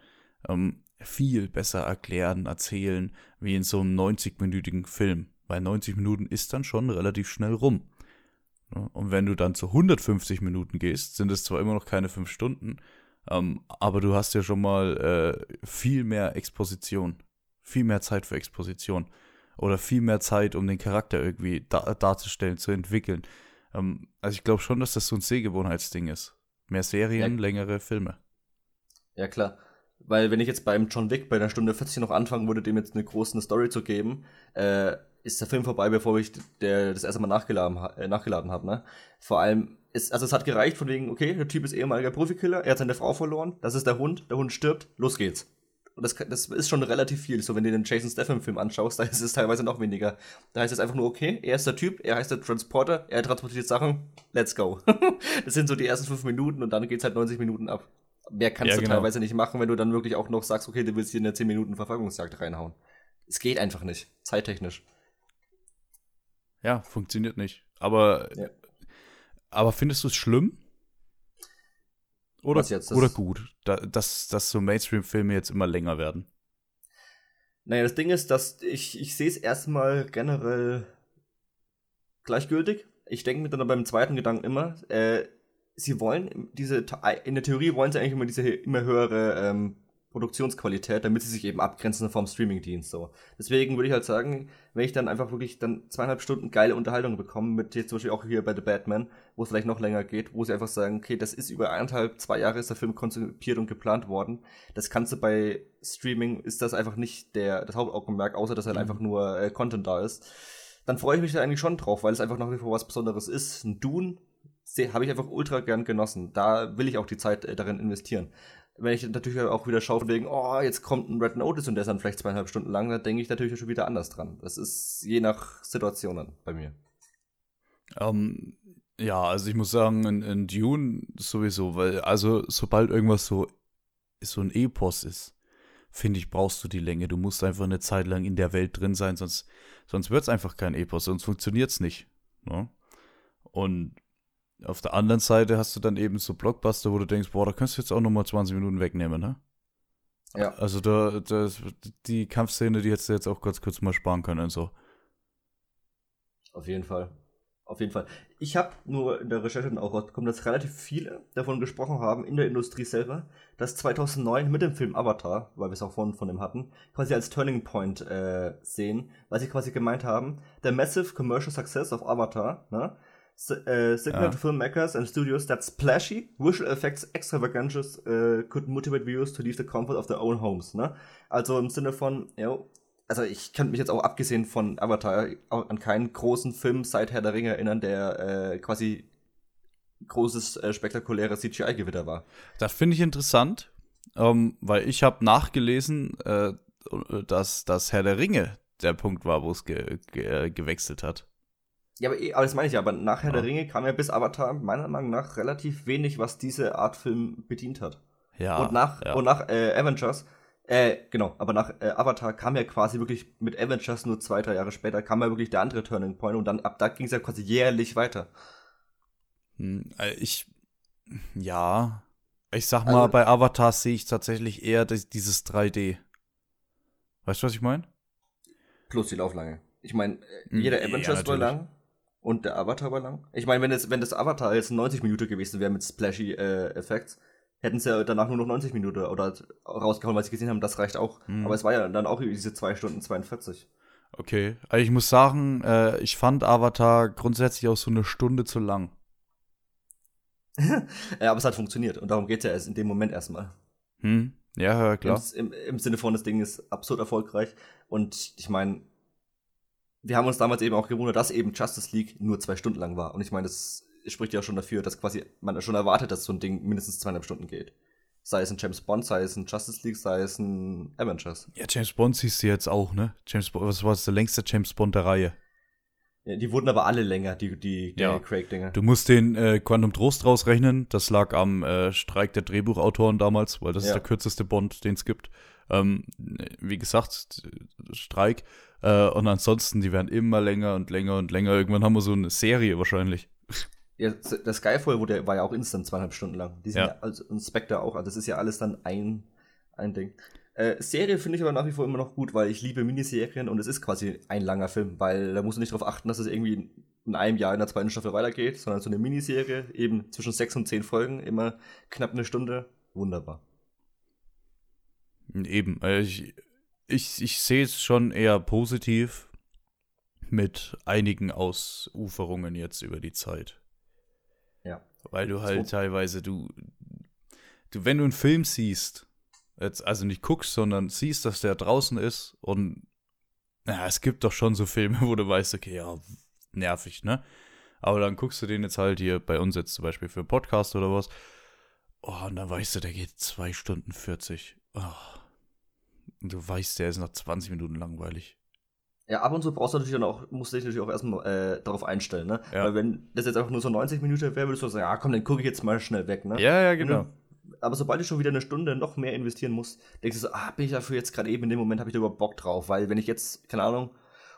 ähm, viel besser erklären, erzählen, wie in so einem 90-minütigen Film. Weil 90 Minuten ist dann schon relativ schnell rum. Und wenn du dann zu 150 Minuten gehst, sind es zwar immer noch keine fünf Stunden, ähm, aber du hast ja schon mal äh, viel mehr Exposition, viel mehr Zeit für Exposition oder viel mehr Zeit, um den Charakter irgendwie da darzustellen, zu entwickeln. Ähm, also ich glaube schon, dass das so ein Sehgewohnheitsding ist. Mehr Serien, ja. längere Filme. Ja, klar. Weil wenn ich jetzt beim John Wick bei einer Stunde 40 noch anfangen würde, dem jetzt eine große Story zu geben, äh, ist der Film vorbei, bevor ich der, das erste Mal nachgeladen, äh, nachgeladen habe. Ne? Vor allem, ist, also es hat gereicht von wegen, okay, der Typ ist ehemaliger Profikiller, er hat seine Frau verloren, das ist der Hund, der Hund stirbt, los geht's. Und das, das ist schon relativ viel. So, wenn du den Jason Statham-Film anschaust, da ist es teilweise noch weniger. Da heißt es einfach nur, okay, er ist der Typ, er heißt der Transporter, er transportiert Sachen, let's go. das sind so die ersten fünf Minuten und dann geht's halt 90 Minuten ab. Mehr kannst ja, du genau. teilweise nicht machen, wenn du dann wirklich auch noch sagst, okay, du willst hier eine 10 Minuten Verfolgungsjagd reinhauen. Es geht einfach nicht, zeittechnisch. Ja, funktioniert nicht. Aber, ja. aber findest du es schlimm? Oder, jetzt, oder gut, da, dass, dass so Mainstream-Filme jetzt immer länger werden? Naja, das Ding ist, dass ich, ich sehe es erstmal generell gleichgültig. Ich denke mir dann beim zweiten Gedanken immer, äh, sie wollen diese, in der Theorie wollen sie eigentlich immer diese immer höhere ähm, Produktionsqualität, damit sie sich eben abgrenzen vom Streamingdienst so. Deswegen würde ich halt sagen, wenn ich dann einfach wirklich dann zweieinhalb Stunden geile Unterhaltung bekomme, mit jetzt zum Beispiel auch hier bei The Batman, wo es vielleicht noch länger geht, wo sie einfach sagen, okay, das ist über eineinhalb, zwei Jahre ist der Film konzipiert und geplant worden. Das kannst du bei Streaming, ist das einfach nicht der, das Hauptaugenmerk, außer dass halt mhm. einfach nur äh, Content da ist. dann freue ich mich da eigentlich schon drauf, weil es einfach nach wie vor was Besonderes ist. Ein Dune habe ich einfach ultra gern genossen. Da will ich auch die Zeit äh, darin investieren. Wenn ich natürlich auch wieder schaue, wegen, oh, jetzt kommt ein Red Notice und der ist dann vielleicht zweieinhalb Stunden lang, dann denke ich natürlich schon wieder anders dran. Das ist je nach Situationen bei mir. Ähm, ja, also ich muss sagen, in, in Dune sowieso, weil, also sobald irgendwas so, so ein Epos ist, finde ich, brauchst du die Länge. Du musst einfach eine Zeit lang in der Welt drin sein, sonst, sonst wird es einfach kein Epos, sonst funktioniert es nicht. Ne? Und auf der anderen Seite hast du dann eben so Blockbuster, wo du denkst, boah, da kannst du jetzt auch nochmal 20 Minuten wegnehmen, ne? Ja. Also da, da die Kampfszene, die hättest du jetzt auch ganz kurz mal sparen können und so. Auf jeden Fall. Auf jeden Fall. Ich habe nur in der Recherche dann auch rausbekommen, dass relativ viele davon gesprochen haben in der Industrie selber, dass 2009 mit dem Film Avatar, weil wir es auch vorhin von dem hatten, quasi als Turning Point äh, sehen, weil sie quasi gemeint haben, der massive commercial success of Avatar, ne, uh, signal to filmmakers and studios that splashy visual effects extravagances uh, could motivate viewers to leave the comfort of their own homes. Ne? Also im Sinne von, ja, also ich könnte mich jetzt auch abgesehen von Avatar an keinen großen Film seit Herr der Ringe erinnern, der äh, quasi großes, äh, spektakuläres CGI-Gewitter war. Das finde ich interessant, ähm, weil ich habe nachgelesen, äh, dass das Herr der Ringe der Punkt war, wo es ge ge gewechselt hat. Ja, aber, eh, aber das meine ich ja, aber nach Herr ja. der Ringe kam ja bis Avatar meiner Meinung nach relativ wenig, was diese Art Film bedient hat. Ja. Und nach, ja. und nach äh, Avengers, äh, genau, aber nach äh, Avatar kam ja quasi wirklich mit Avengers nur zwei, drei Jahre später, kam ja wirklich der andere Turning Point und dann ab da ging es ja quasi jährlich weiter. Hm, äh, ich, ja, ich sag mal, also, bei Avatar sehe ich tatsächlich eher dieses 3D. Weißt du, was ich meine? Plus die Lauflange. Ich meine, äh, jeder hm, Avengers ja, war lang. Und der Avatar war lang? Ich meine, wenn, es, wenn das Avatar jetzt 90 Minuten gewesen wäre mit splashy äh, Effects, hätten sie ja danach nur noch 90 Minuten oder rausgehauen, weil sie gesehen haben, das reicht auch. Mhm. Aber es war ja dann auch diese 2 Stunden 42. Okay, also ich muss sagen, äh, ich fand Avatar grundsätzlich auch so eine Stunde zu lang. ja, aber es hat funktioniert und darum geht es ja erst in dem Moment erstmal. Hm, ja, klar. Im, Im, Im Sinne von, das Ding ist absurd erfolgreich und ich meine, wir haben uns damals eben auch gewundert, dass eben Justice League nur zwei Stunden lang war. Und ich meine, das spricht ja auch schon dafür, dass quasi man schon erwartet, dass so ein Ding mindestens zweieinhalb Stunden geht. Sei es ein James Bond, sei es ein Justice League, sei es ein Avengers. Ja, James Bond siehst du jetzt auch, ne? James Bond, was war das der längste James Bond der Reihe? Ja, die wurden aber alle länger, die, die, die ja. Craig-Dinger. Du musst den äh, Quantum Trost rausrechnen. Das lag am äh, Streik der Drehbuchautoren damals, weil das ja. ist der kürzeste Bond, den es gibt. Ähm, wie gesagt, Streik. Äh, und ansonsten, die werden immer länger und länger und länger. Irgendwann haben wir so eine Serie wahrscheinlich. Ja, das Skyfall wurde, war ja auch instant zweieinhalb Stunden lang. Die sind ja. ja also, und Spectre auch. Also das ist ja alles dann ein, ein Ding. Äh, Serie finde ich aber nach wie vor immer noch gut, weil ich liebe Miniserien und es ist quasi ein langer Film, weil da musst du nicht darauf achten, dass es irgendwie in einem Jahr in der zweiten Staffel weitergeht, sondern so eine Miniserie, eben zwischen sechs und zehn Folgen, immer knapp eine Stunde. Wunderbar. Eben, äh, ich, ich, ich sehe es schon eher positiv mit einigen Ausuferungen jetzt über die Zeit. Ja. Weil du halt so. teilweise, du, du, wenn du einen Film siehst, jetzt also nicht guckst, sondern siehst, dass der draußen ist und ja, es gibt doch schon so Filme, wo du weißt, okay, ja, nervig, ne? Aber dann guckst du den jetzt halt hier bei uns jetzt zum Beispiel für einen Podcast oder was. Oh, und dann weißt du, der geht zwei Stunden 40. Oh. Du weißt, der ist nach 20 Minuten langweilig. Ja, ab und zu brauchst du natürlich dann auch, musst du dich natürlich auch erstmal äh, darauf einstellen, ne? Ja. Weil wenn das jetzt einfach nur so 90 Minuten wäre, würdest du sagen, ja komm, dann gucke ich jetzt mal schnell weg, ne? Ja, ja, genau. aber sobald du schon wieder eine Stunde noch mehr investieren musst, denkst du so, ah, bin ich dafür jetzt gerade eben in dem Moment, habe ich da überhaupt Bock drauf, weil wenn ich jetzt, keine Ahnung,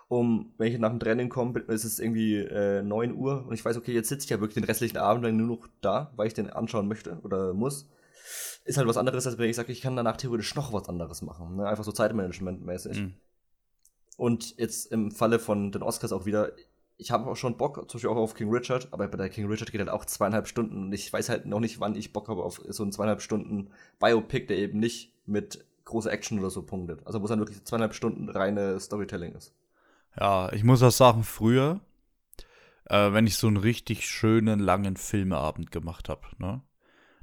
um, wenn ich nach dem Training komme, ist es irgendwie äh, 9 Uhr und ich weiß, okay, jetzt sitze ich ja wirklich den restlichen Abend lang nur noch da, weil ich den anschauen möchte oder muss ist halt was anderes, als wenn ich sage, ich kann danach theoretisch noch was anderes machen. Ne? Einfach so Zeitmanagement-mäßig. Mhm. Und jetzt im Falle von den Oscars auch wieder, ich habe auch schon Bock, zum Beispiel auch auf King Richard, aber bei der King Richard geht halt auch zweieinhalb Stunden und ich weiß halt noch nicht, wann ich Bock habe auf so einen zweieinhalb Stunden Biopic, der eben nicht mit großer Action oder so punktet. Also wo es dann wirklich zweieinhalb Stunden reine Storytelling ist. Ja, ich muss auch sagen, früher, äh, wenn ich so einen richtig schönen, langen Filmeabend gemacht habe, ne?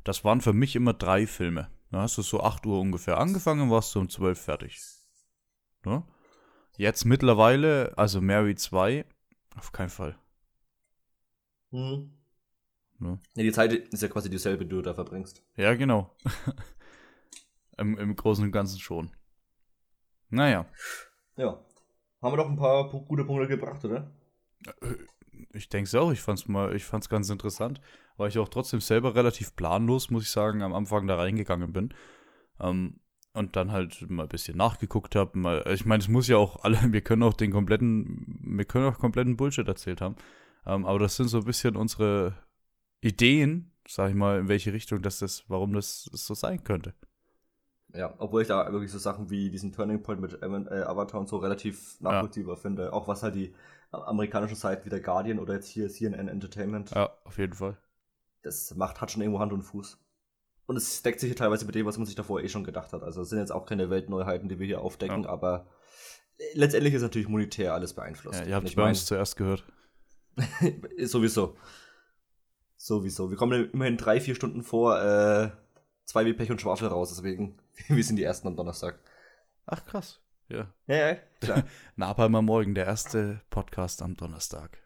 Das waren für mich immer drei Filme. Da hast du so 8 Uhr ungefähr angefangen, warst du um 12 fertig. Ne? Jetzt mittlerweile, also Mary 2, auf keinen Fall. Mhm. Ja. Ja, die Zeit ist ja quasi dieselbe, die du da verbringst. Ja, genau. Im, Im Großen und Ganzen schon. Naja, Ja. Haben wir doch ein paar gute Punkte gebracht, oder? Ich denke es auch. Ich fand's mal, ich fand's ganz interessant, weil ich auch trotzdem selber relativ planlos, muss ich sagen, am Anfang da reingegangen bin. Ähm, und dann halt mal ein bisschen nachgeguckt habe. Mal, ich meine, es muss ja auch alle, wir können auch den kompletten, wir können auch kompletten Bullshit erzählt haben. Ähm, aber das sind so ein bisschen unsere Ideen, sag ich mal, in welche Richtung das ist, warum das so sein könnte. Ja, obwohl ich da wirklich so Sachen wie diesen Turning Point mit äh, Avatar und so relativ nachvollziehbar finde. Auch was halt die äh, amerikanische Seite wie der Guardian oder jetzt hier CNN Entertainment, Ja, auf jeden Fall. das macht, hat schon irgendwo Hand und Fuß. Und es deckt sich hier teilweise mit dem, was man sich davor eh schon gedacht hat. Also es sind jetzt auch keine Weltneuheiten, die wir hier aufdecken, Ja. aber äh, letztendlich ist natürlich monetär alles beeinflusst. Ja, ihr habt es ich bei mein, uns zuerst gehört. Sowieso. Sowieso. Wir kommen immerhin drei, vier Stunden vor äh, zwei wie Pech und Schwafel raus, deswegen, wir sind die Ersten am Donnerstag. Ach, krass. Ja. Ja, ja, klar. Napalm am Morgen, der erste Podcast am Donnerstag.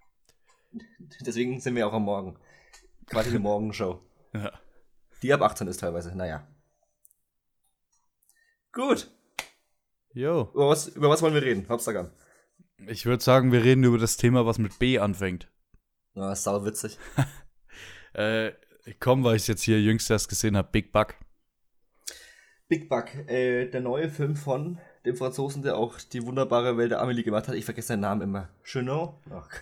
deswegen sind wir auch am Morgen. Quasi eine Morgenshow. Ja. Die ab 18 ist teilweise, naja. Gut. Jo. Über was, über was wollen wir reden? Hauptsache an. Ich würde sagen, wir reden über das Thema, was mit B anfängt. Na, ist sau witzig. Äh, komm, weil ich jetzt hier jüngst erst gesehen habe, Big Buck. Big Buck, äh, der neue Film von dem Franzosen, der auch die wunderbare Welt der Amelie gemacht hat. Ich vergesse seinen Namen immer. Chenot?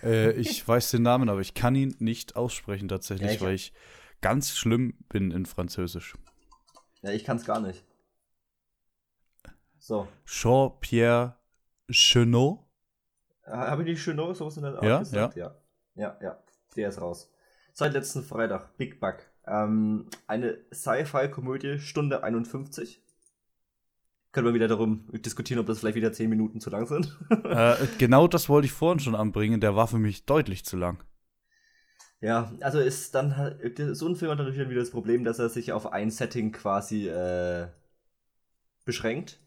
Äh, ich weiß den Namen, aber ich kann ihn nicht aussprechen tatsächlich, Ja, ich- weil ich ganz schlimm bin in Französisch. ja, ich kann es gar nicht. So. Jean-Pierre Chenot? Habe ich nicht Chenot sowas in der Art Ja, gesagt? Ja. Ja, ja. Der ist raus. Seit letzten Freitag. Big Buck. Ähm, eine Sci-Fi-Komödie, Stunde 51. Können wir wieder darum diskutieren, ob das vielleicht wieder 10 Minuten zu lang sind. äh, genau das wollte ich vorhin schon anbringen, der war für mich deutlich zu lang. ja, also ist dann so ein Film hat natürlich dann wieder das Problem, dass er sich auf ein Setting quasi äh, beschränkt.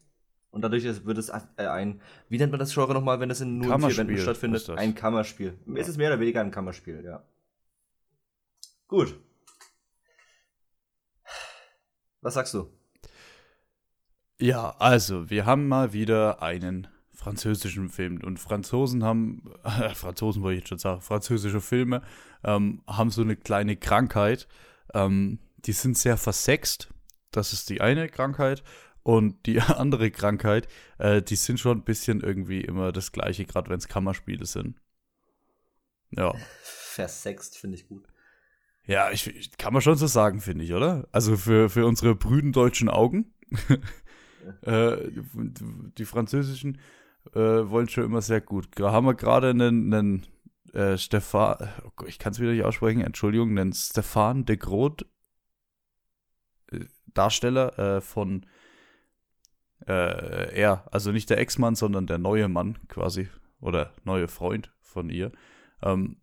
Und dadurch wird es äh, ein, wie nennt man das Genre nochmal, wenn es in nur vier Wänden stattfindet? das. Ein Kammerspiel. Es ist mehr oder weniger ein Kammerspiel, ja. Gut. Was sagst du? Ja, also, wir haben mal wieder einen französischen Film. Und Franzosen haben, äh, Franzosen wollte ich jetzt schon sagen, französische Filme ähm, haben so eine kleine Krankheit. Ähm, die sind sehr versext. Das ist die eine Krankheit. Und die andere Krankheit, äh, die sind schon ein bisschen irgendwie immer das gleiche, gerade wenn es Kammerspiele sind. Ja. Versext, finde ich gut. Ja, ich, kann man schon so sagen, finde ich, oder? Also für, für unsere brüden deutschen Augen. äh, die, französischen äh, wollen schon immer sehr gut. Da haben wir gerade einen, einen äh, Stefan, oh ich kann es wieder nicht aussprechen, Entschuldigung, einen Stefan de Groot äh, Darsteller äh, von er, also nicht der Ex-Mann, sondern der neue Mann quasi oder neue Freund von ihr. Ähm,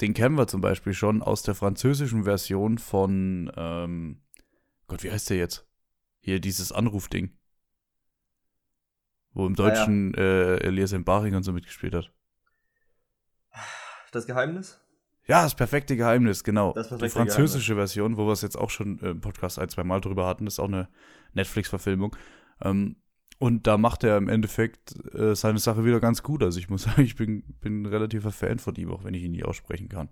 den kennen wir zum Beispiel schon aus der französischen Version von, ähm, Gott, wie heißt der jetzt? Hier dieses Anrufding. Wo im Ah, ja. Deutschen äh, Elias Mbaring und so mitgespielt hat. Das Geheimnis? Ja, das perfekte Geheimnis, genau. Das Die perfekte französische Version, wo wir es jetzt auch schon im Podcast ein, zwei Mal drüber hatten, ist auch eine Netflix-Verfilmung. Ähm, und da macht er im Endeffekt äh, seine Sache wieder ganz gut. Also ich muss sagen, ich bin, bin ein relativer Fan von ihm, auch wenn ich ihn nie aussprechen kann.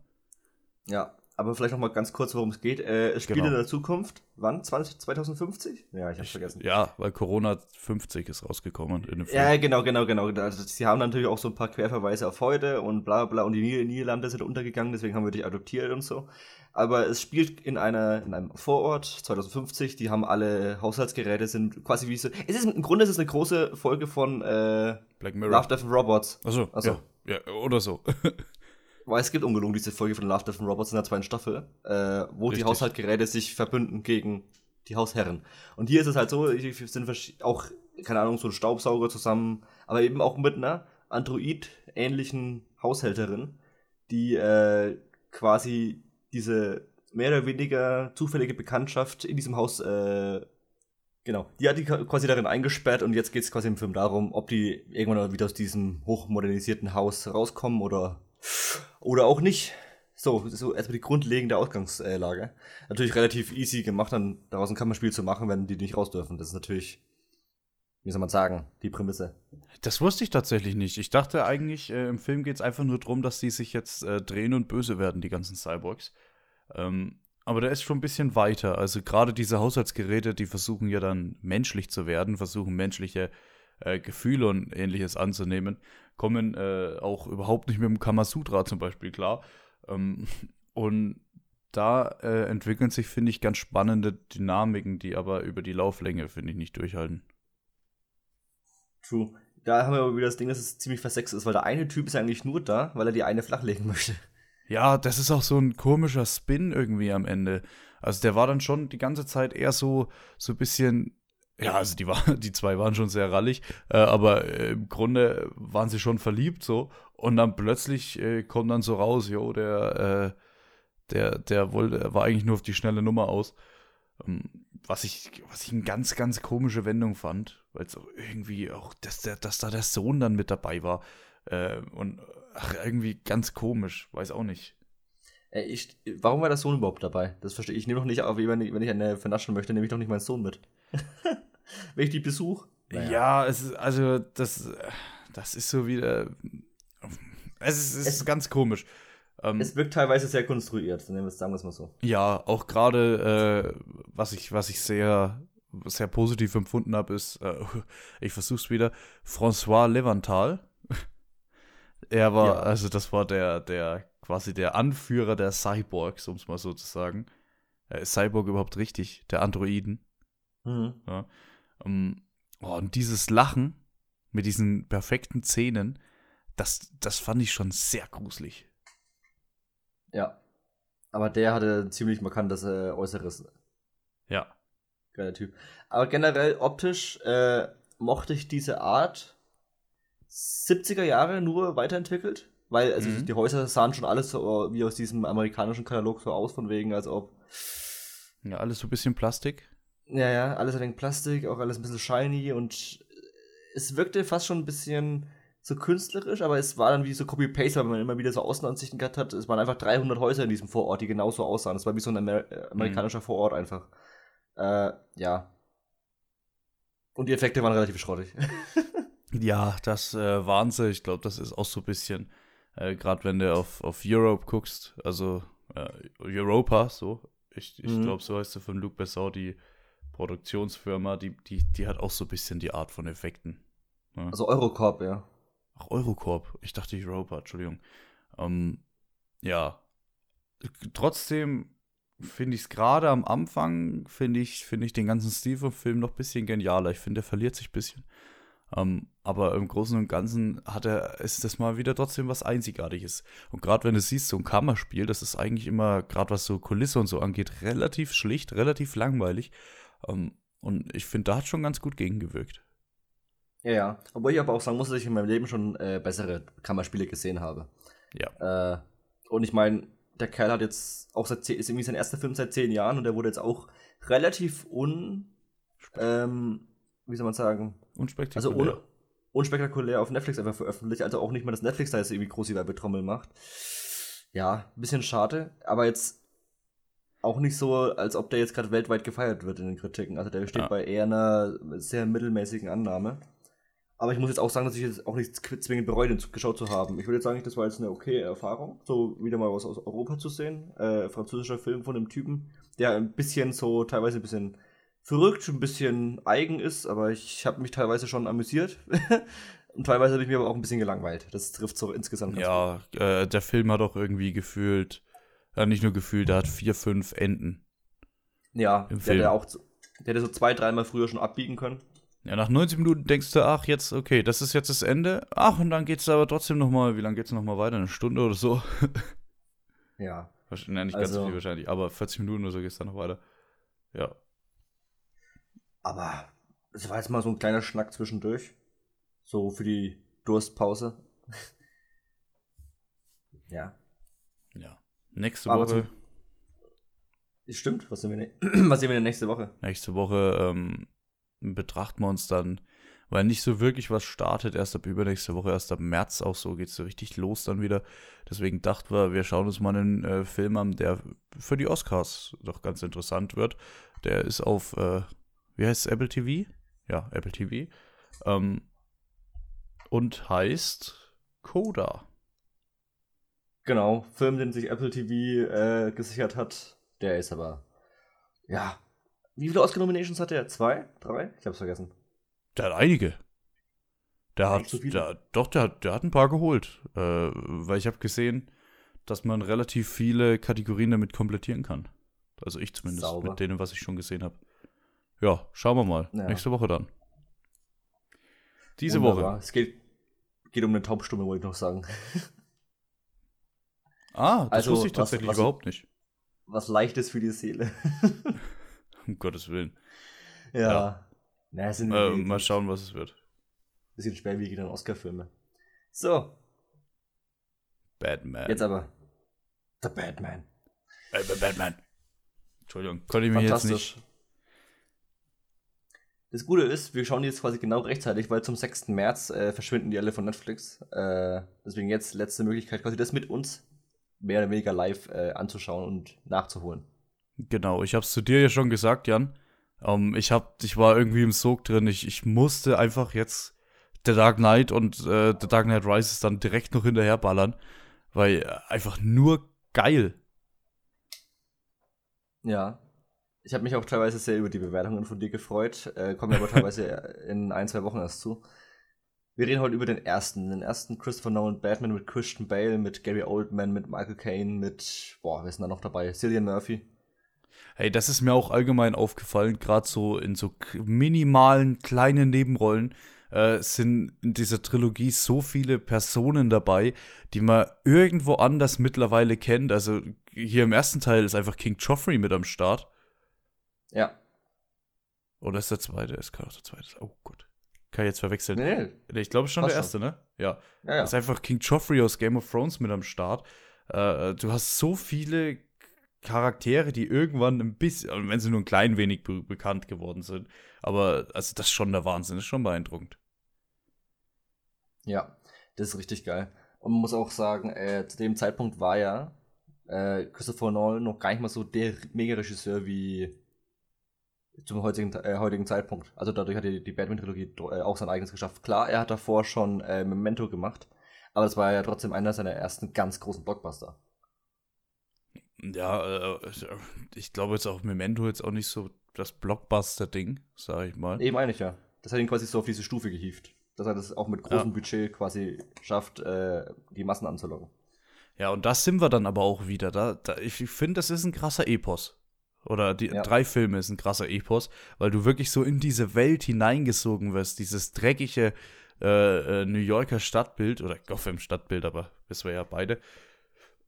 Ja, aber vielleicht noch mal ganz kurz, worum es geht. Äh, es spielt Genau. in der Zukunft. Wann? 20, 2050? Ja, ich hab's vergessen. Ja, weil Corona 50 ist rausgekommen in dem Film. Ja, genau, genau, genau. Also, sie haben natürlich auch so ein paar Querverweise auf heute und bla bla und die Nieder- Niederlande sind untergegangen, deswegen haben wir dich adoptiert und so. Aber es spielt in einer in einem Vorort 2050, die haben alle Haushaltsgeräte, sind quasi wie so. Es ist im Grunde ist es eine große Folge von äh, Black Mirror. Love, Death Robots. Achso, Ach so. Ja, ja, oder so. Weil es gibt ungelogen diese Folge von Love, Death and Robots in der zweiten Staffel, äh, wo Richtig. die Haushaltsgeräte sich verbünden gegen die Hausherren. Und hier ist es halt so, sind auch, keine Ahnung, so ein Staubsauger zusammen, aber eben auch mit einer Android-ähnlichen Haushälterin, die äh, quasi diese mehr oder weniger zufällige Bekanntschaft in diesem Haus äh, Genau. Die hat die quasi darin eingesperrt und jetzt geht es quasi im Film darum, ob die irgendwann wieder aus diesem hochmodernisierten Haus rauskommen oder, oder auch nicht. So, so erstmal die grundlegende Ausgangslage. Natürlich relativ easy gemacht, dann daraus ein Kammerspiel zu machen, wenn die nicht raus dürfen. Das ist natürlich, wie soll man sagen, die Prämisse. Das wusste ich tatsächlich nicht. Ich dachte eigentlich, äh, im Film geht es einfach nur darum, dass die sich jetzt äh, drehen und böse werden, die ganzen Cyborgs. Ähm, aber der ist schon ein bisschen weiter. Also gerade diese Haushaltsgeräte, die versuchen ja dann menschlich zu werden, versuchen menschliche äh, Gefühle und ähnliches anzunehmen, kommen äh, auch überhaupt nicht mit dem Kamasutra zum Beispiel klar. Ähm, und da äh, entwickeln sich, finde ich, ganz spannende Dynamiken, die aber über die Lauflänge, finde ich, nicht durchhalten. True. Da haben wir aber wieder das Ding, dass es ziemlich versext ist, weil der eine Typ ist eigentlich nur da, weil er die eine flachlegen möchte. Ja, das ist auch so ein komischer Spin irgendwie am Ende. Also der war dann schon die ganze Zeit eher so, so ein bisschen, ja, also die, war, die zwei waren schon sehr rallig, äh, aber äh, im Grunde waren sie schon verliebt so. Und dann plötzlich äh, kommt dann so raus, jo, der, äh, der, der wollte, war eigentlich nur auf die schnelle Nummer aus. Ähm, was ich, was ich eine ganz, ganz komische Wendung fand, weil es irgendwie auch, dass, der, dass da der Sohn dann mit dabei war. Äh, und ach, irgendwie ganz komisch, weiß auch nicht. Äh, ich, warum war der Sohn überhaupt dabei? Das verstehe ich. Ich nehme doch nicht auf, wenn ich, wenn ich eine vernaschen möchte, nehme ich doch nicht meinen Sohn mit. wenn ich die besuche. Naja. Ja, es ist, also, das, das ist so wieder. Es ist, es ist ganz komisch. Ähm, es wirkt teilweise sehr konstruiert, sagen wir es mal so. Ja, auch gerade, äh, was, ich, was ich sehr, sehr positiv empfunden habe, ist, äh, ich versuch's wieder, François Levantal er war, ja. also das war der, der quasi der Anführer der Cyborgs, um es mal so zu sagen. Äh, ist Cyborg überhaupt richtig? Der Androiden. Mhm. Ja. Um, ähm, oh, und dieses Lachen mit diesen perfekten Zähnen, das, das fand ich schon sehr gruselig. Ja. Aber der hatte ein ziemlich markantes äh, Äußeres. Ja. Geiler Typ. Aber generell optisch äh, mochte ich diese Art 70er Jahre nur weiterentwickelt. Weil, also mhm. die Häuser sahen schon alles so wie aus diesem amerikanischen Katalog so aus, von wegen, als ob. Ja, alles so ein bisschen Plastik. Ja, ja, alles wenig Plastik, auch alles ein bisschen shiny und es wirkte fast schon ein bisschen so künstlerisch, aber es war dann wie so Copy-Paste, weil man immer wieder so Außenansichten gehabt hat. Es waren einfach 300 Häuser in diesem Vorort, die genauso aussahen. Es war wie so ein Amer äh, amerikanischer mhm. Vorort einfach. Äh, ja. Und die Effekte waren relativ schrottig. Ja, das äh, waren sie. Ich glaube, das ist auch so ein bisschen, äh, gerade wenn du auf, auf Europe guckst, also äh, Europa, so. Ich, ich mhm. glaube, so heißt sie von Luc Besson, die Produktionsfirma, die, die, die hat auch so ein bisschen die Art von Effekten. Ne? Also Eurocorp, ja. Ach, Eurocorp. Ich dachte Europa, Entschuldigung. Ähm, ja. Trotzdem finde ich es gerade am Anfang, finde ich, find ich den ganzen Stil vom Film noch ein bisschen genialer. Ich finde, der verliert sich ein bisschen. Ähm, aber im Großen und Ganzen hat er, ist das mal wieder trotzdem was Einzigartiges. Und gerade wenn du siehst, so ein Kammerspiel, das ist eigentlich immer, gerade was so Kulisse und so angeht, relativ schlicht, relativ langweilig. Ähm, und ich finde, da hat schon ganz gut gegengewirkt. Ja, ja. Obwohl ich aber auch sagen muss, dass ich in meinem Leben schon äh, bessere Kammerspiele gesehen habe. Ja. Äh, und ich meine, der Kerl hat jetzt auch seit ist irgendwie sein erster Film seit zehn Jahren und der wurde jetzt auch relativ un. Ähm, wie soll man sagen? Unspektakulär. Also un unspektakulär auf Netflix einfach veröffentlicht, also auch nicht mal, dass Netflix da jetzt irgendwie groß die Werbetrommel macht. Ja, ein bisschen schade, aber jetzt auch nicht so, als ob der jetzt gerade weltweit gefeiert wird in den Kritiken. Also der steht ja. bei eher einer sehr mittelmäßigen Annahme. Aber ich muss jetzt auch sagen, dass ich jetzt auch nicht zwingend bereue, den geschaut zu haben. Ich würde jetzt sagen, das war jetzt eine okay Erfahrung, so wieder mal was aus Europa zu sehen. Äh, französischer Film von einem Typen, der ein bisschen so, teilweise ein bisschen verrückt, ein bisschen eigen ist, aber ich habe mich teilweise schon amüsiert. Und teilweise habe ich mich aber auch ein bisschen gelangweilt. Das trifft so insgesamt. Ja, äh, der Film hat auch irgendwie gefühlt, äh, nicht nur gefühlt, der hat vier, fünf Enden. Ja, der hätte auch, der hätte so zwei, dreimal früher schon abbiegen können. Ja, nach 90 Minuten denkst du, ach, jetzt, okay, das ist jetzt das Ende. Ach, und dann geht es aber trotzdem nochmal, wie lange geht es nochmal weiter? Eine Stunde oder so? ja. Nein, nicht ganz so also viel wahrscheinlich, aber 40 Minuten oder so geht es dann noch weiter. Ja. Aber es war jetzt mal so ein kleiner Schnack zwischendurch. So für die Durstpause. ja. Ja. Nächste Aber Woche. Stimmt, was sehen, wir, was sehen wir denn nächste Woche? Nächste Woche ähm, betrachten wir uns dann, weil nicht so wirklich was startet, erst ab übernächste Woche, erst ab März auch so geht es so richtig los dann wieder. Deswegen dachten wir, wir schauen uns mal einen äh, Film an, der für die Oscars doch ganz interessant wird. Der ist auf, äh, wie heißt es, Apple TV? Ja, Apple TV. Ähm, und heißt Coda. Genau, Film, den sich Apple TV äh, gesichert hat, der ist aber, ja. Wie viele Oscar-Nominations hat er? Zwei? Drei? Ich hab's vergessen. Der hat einige. Der hat, so der, doch, der hat, der hat ein paar geholt. Äh, weil ich habe gesehen, dass man relativ viele Kategorien damit komplettieren kann. Also ich zumindest, Sauber. mit denen, was ich schon gesehen habe. Ja, schauen wir mal. Ja. Nächste Woche dann. Diese Wunderbar. Woche. Es geht, geht um eine Taubstumme, wollte ich noch sagen. Ah, das also, wusste ich tatsächlich was, was, überhaupt nicht. Was leichtes für die Seele. um Gottes Willen. Ja. ja. Na, sind äh, mal schauen, was es wird. Bisschen schwerwiegende Oscar-Filme. So. Batman. Jetzt aber. The Batman. Äh, Batman. Entschuldigung, konnte ich mir jetzt nicht. Das Gute ist, wir schauen die jetzt quasi genau rechtzeitig, weil zum 6. März äh, verschwinden die alle von Netflix. Äh, deswegen jetzt letzte Möglichkeit, quasi das mit uns mehr oder weniger live äh, anzuschauen und nachzuholen. Genau, ich habe es zu dir ja schon gesagt, Jan. Ähm, ich, hab, ich war irgendwie im Sog drin. Ich, ich musste einfach jetzt The Dark Knight und äh, The Dark Knight Rises dann direkt noch hinterherballern, weil einfach nur geil. Ja. Ich habe mich auch teilweise sehr über die Bewertungen von dir gefreut. Äh, kommen aber teilweise in ein, zwei Wochen erst zu. Wir reden heute über den ersten. Den ersten Christopher Nolan Batman mit Christian Bale, mit Gary Oldman, mit Michael Caine, mit, boah, wer ist denn da noch dabei? Cillian Murphy. Hey, das ist mir auch allgemein aufgefallen, gerade so in so minimalen kleinen Nebenrollen äh, sind in dieser Trilogie so viele Personen dabei, die man irgendwo anders mittlerweile kennt. Also hier im ersten Teil ist einfach King Joffrey mit am Start. Ja. Oder ist der zweite? Es kann auch der zweite. Oh Gott. Kann ich jetzt verwechseln. Nee. Ich glaube schon der erste, ne? Ja. ja, ja. Ist einfach King Joffrey aus Game of Thrones mit am Start. Äh, du hast so viele Charaktere, die irgendwann ein bisschen, wenn sie nur ein klein wenig be bekannt geworden sind. Aber also das ist schon der Wahnsinn, das ist schon beeindruckend. Ja, das ist richtig geil. Und man muss auch sagen, äh, zu dem Zeitpunkt war ja äh, Christopher Nolan noch gar nicht mal so der Mega-Regisseur wie zum heutigen, äh, heutigen Zeitpunkt. Also dadurch hat die, die Batman-Trilogie äh, auch sein eigenes geschafft. Klar, er hat davor schon äh, Memento gemacht, aber das war ja trotzdem einer seiner ersten ganz großen Blockbuster. Ja, äh, ich glaube jetzt auch Memento jetzt auch nicht so das Blockbuster-Ding, sage ich mal. Eben eigentlich ja. Das hat ihn quasi so auf diese Stufe gehievt. Dass er das auch mit großem ja. Budget quasi schafft, äh, die Massen anzulocken. Ja, und das sind wir dann aber auch wieder. Da, da ich finde, das ist ein krasser Epos. Oder die ja. drei Filme ist ein krasser Epos, weil du wirklich so in diese Welt hineingesogen wirst, dieses dreckige äh, äh, New Yorker Stadtbild oder Gotham Stadtbild, aber wissen wir ja beide.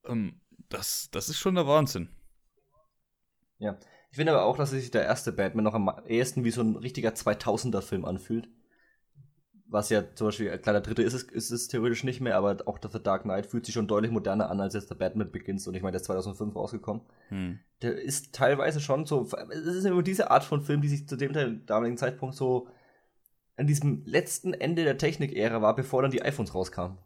Ähm, das, das ist schon der Wahnsinn. Ja, ich finde aber auch, dass sich der erste Batman noch am ehesten wie so ein richtiger 2000er-Film anfühlt. Was ja zum Beispiel, äh, klar, der dritte ist es, ist es theoretisch nicht mehr, aber auch der Dark Knight fühlt sich schon deutlich moderner an, als jetzt der Batman beginnt. Und ich meine, der ist 2005 rausgekommen. Hm. Der ist teilweise schon so, es ist immer diese Art von Film, die sich zu dem damaligen Zeitpunkt so an diesem letzten Ende der Technik-Ära war, bevor dann die iPhones rauskamen.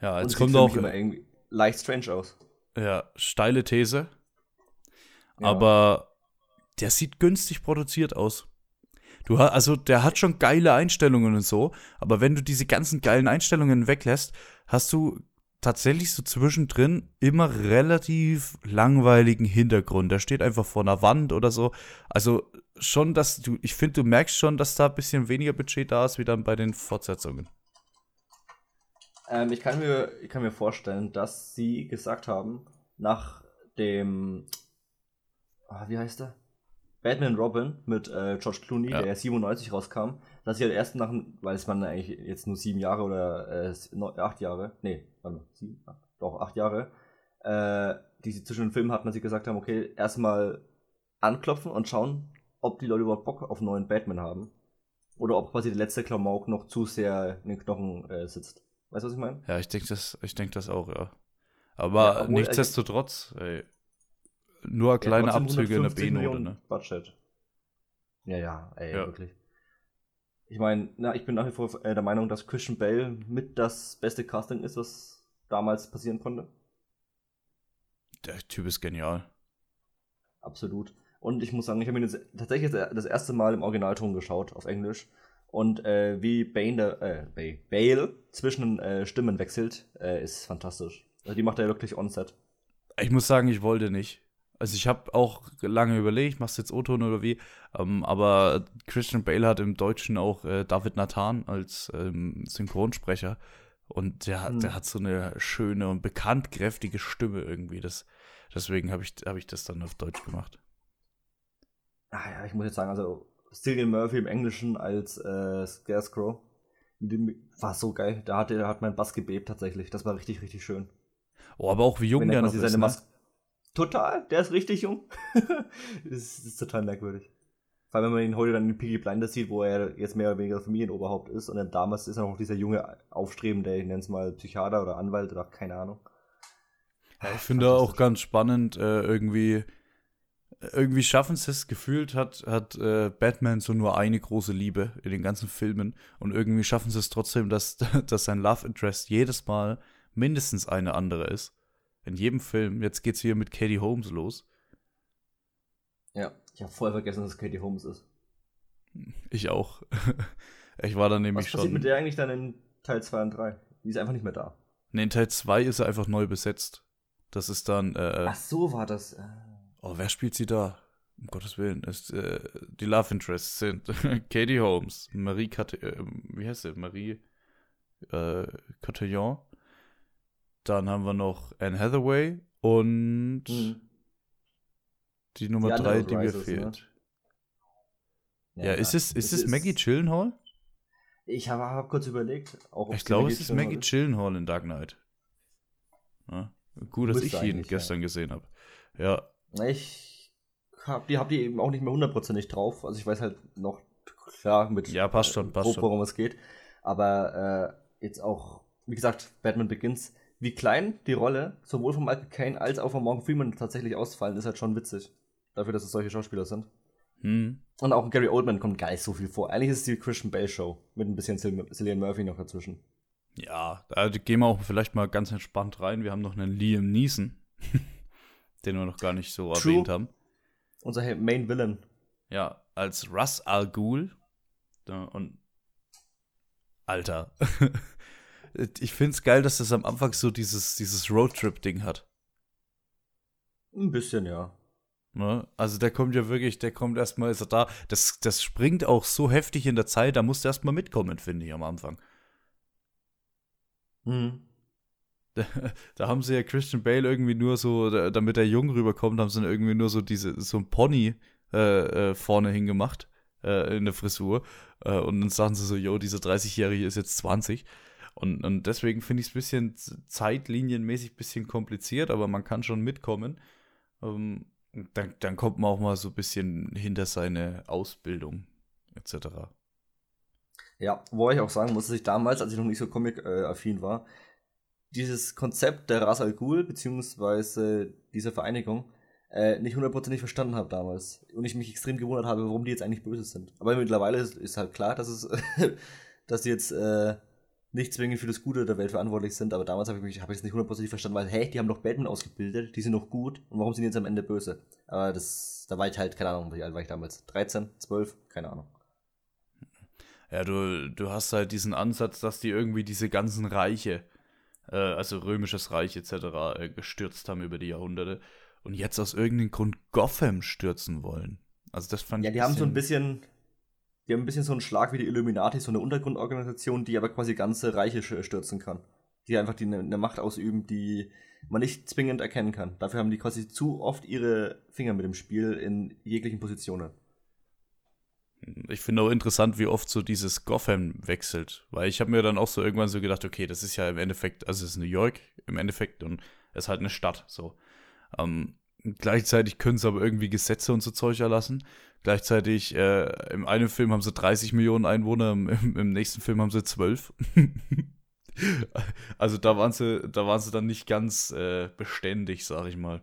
Ja, jetzt kommt auch irgendwie leicht strange aus. Ja, steile These. Ja. Aber der sieht günstig produziert aus. Du also der hat schon geile Einstellungen und so, aber wenn du diese ganzen geilen Einstellungen weglässt, hast du tatsächlich so zwischendrin immer relativ langweiligen Hintergrund. Der steht einfach vor einer Wand oder so. Also schon, dass du, ich finde, du merkst schon, dass da ein bisschen weniger Budget da ist, wie dann bei den Fortsetzungen. Ähm, ich, kann mir, ich kann mir vorstellen, dass sie gesagt haben, nach dem, ah, wie heißt der? Batman Robin mit äh, George Clooney, ja. der 97 rauskam, dass sie halt erst nach, weil es man eigentlich jetzt nur sieben Jahre oder äh, acht Jahre, nee, warte, sieben, acht, doch acht Jahre, äh, die sie zwischen den Filmen hatten, dass sie gesagt haben, okay, erstmal anklopfen und schauen, ob die Leute überhaupt Bock auf einen neuen Batman haben. Oder ob quasi der letzte Klamauk noch zu sehr in den Knochen äh, sitzt. Weißt du, was ich meine? Ja, ich denke das, denk das auch, ja. Aber ja, obwohl, nichtsdestotrotz, ey, nur kleine Abzüge in der B-Note, ne? Budget. Ja, ja, ey, ja. wirklich. Ich meine, na, ich bin nach wie vor äh, der Meinung, dass Christian Bale mit das beste Casting ist, was damals passieren konnte. Der Typ ist genial. Absolut. Und ich muss sagen, ich habe mir tatsächlich das erste Mal im Originalton geschaut, auf Englisch. Und äh, wie Bane, äh, Bale zwischen äh, Stimmen wechselt, äh, ist fantastisch. Also die macht er wirklich on-set. Ich muss sagen, ich wollte nicht. Also ich habe auch lange überlegt, machst du jetzt O-Ton oder wie? Ähm, aber Christian Bale hat im Deutschen auch äh, David Nathan als ähm, Synchronsprecher. Und der, hm. der hat so eine schöne und bekannt kräftige Stimme irgendwie. Das, deswegen habe ich, hab ich das dann auf Deutsch gemacht. Ah ja, ich muss jetzt sagen, also Cillian Murphy im Englischen als äh, Scarecrow war so geil. Da hat, da hat mein Bass gebebt tatsächlich. Das war richtig, richtig schön. Oh, aber auch wie jung der noch ist. Ne? Total, der ist richtig jung. das, ist total merkwürdig. Vor allem, wenn man ihn heute dann in Piggy Blinders sieht, wo er jetzt mehr oder weniger Familienoberhaupt ist. Und dann damals ist er noch dieser junge Aufstrebende, ich nenne es mal Psychiater oder Anwalt oder keine Ahnung. Ja, ich finde auch ganz spannend, äh, irgendwie, irgendwie schaffen sie es, gefühlt hat, hat äh, Batman so nur eine große Liebe in den ganzen Filmen. Und irgendwie schaffen sie es trotzdem, dass, dass sein Love Interest jedes Mal mindestens eine andere ist. In jedem Film. Jetzt geht's hier mit Katie Holmes los. Ja, ich habe voll vergessen, dass es Katie Holmes ist. Ich auch. ich war dann nämlich Was schon. Was passiert mit der eigentlich dann in Teil 2 und 3? Die ist einfach nicht mehr da. Ne, in Teil 2 ist er einfach neu besetzt. Das ist dann. Äh, Ach so war das. Äh. Oh, wer spielt sie da? Um Gottes Willen. Es, äh, die Love Interests sind Katie Holmes, Marie Cat äh, wie heißt sie? Marie äh, Cotillon dann haben wir noch Anne Hathaway und mhm. die Nummer die drei, die mir fehlt. Ne? Ja, ja, ist es, ist es, es Maggie Chillenhall? Ich habe hab kurz überlegt. Auch ich glaube, es ist Maggie Chillenhall in Dark Knight. Ja, gut, dass ich ihn gestern ja. gesehen habe. Ja. Ich habe die, hab die eben auch nicht mehr hundertprozentig drauf. Also ich weiß halt noch klar mit ja, passt schon, passt grob, worum es geht. Aber äh, jetzt auch, wie gesagt, Batman Begins wie klein die Rolle sowohl von Michael Caine als auch von Morgan Freeman tatsächlich ausfallen, ist halt schon witzig. Dafür, dass es solche Schauspieler sind. Hm. Und auch Gary Oldman kommt gar nicht so viel vor. Eigentlich ist es die Christian Bale Show mit ein bisschen Cillian Murphy noch dazwischen. Ja, da gehen wir auch vielleicht mal ganz entspannt rein. Wir haben noch einen Liam Neeson, den wir noch gar nicht so True. erwähnt haben. Unser Main Villain. Ja, als Russ Al Ghul. Und Alter. ich finde es geil, dass das am Anfang so dieses, dieses Roadtrip-Ding hat. Ein bisschen, ja. Ne? Also der kommt ja wirklich, der kommt erstmal, ist er da. Das, das springt auch so heftig in der Zeit, da musst du erstmal mitkommen, finde ich, am Anfang. Mhm. Da, da, haben sie ja Christian Bale irgendwie nur so, damit er jung rüberkommt, haben sie dann irgendwie nur so diese, so ein Pony äh, äh, vorne hingemacht, äh, in der Frisur. Äh, und dann sagen sie so, yo, dieser 30-Jährige ist jetzt 20. Und, und deswegen finde ich es ein bisschen zeitlinienmäßig ein bisschen kompliziert, aber man kann schon mitkommen. Ähm, dann, dann kommt man auch mal so ein bisschen hinter seine Ausbildung etc. Ja, wo ich auch sagen muss, dass ich damals, als ich noch nicht so comic-affin war, dieses Konzept der Ras Al Ghul, beziehungsweise dieser Vereinigung, äh, nicht hundertprozentig verstanden habe damals. Und ich mich extrem gewundert habe, warum die jetzt eigentlich böse sind. Aber mittlerweile ist, ist halt klar, dass es, dass die jetzt äh, nicht zwingend für das Gute der Welt verantwortlich sind, aber damals habe ich mich hab ich es nicht hundertprozentig verstanden, weil, hey, die haben doch Batman ausgebildet, die sind doch gut und warum sind die jetzt am Ende böse? Aber das, da war ich halt, keine Ahnung, wie alt war ich damals? 13, 12, keine Ahnung. Ja, du, du hast halt diesen Ansatz, dass die irgendwie diese ganzen Reiche, äh, also römisches Reich etc., äh, gestürzt haben über die Jahrhunderte und jetzt aus irgendeinem Grund Gotham stürzen wollen. Also das fand ich. Ja, die haben so ein bisschen die haben ein bisschen so einen Schlag wie die Illuminati, so eine Untergrundorganisation, die aber quasi ganze Reiche stürzen kann. Die einfach die eine, eine Macht ausüben, die man nicht zwingend erkennen kann. Dafür haben die quasi zu oft ihre Finger mit dem Spiel in jeglichen Positionen. Ich finde auch interessant, wie oft so dieses Gotham wechselt. Weil ich habe mir dann auch so irgendwann so gedacht, okay, das ist ja im Endeffekt, also es ist New York im Endeffekt und es ist halt eine Stadt. So. Ähm, gleichzeitig können sie aber irgendwie Gesetze und so Zeug erlassen. Gleichzeitig, äh, im einen Film haben sie 30 Millionen Einwohner, im, im nächsten Film haben sie 12. also da waren sie, da waren sie dann nicht ganz äh, beständig, sag ich mal.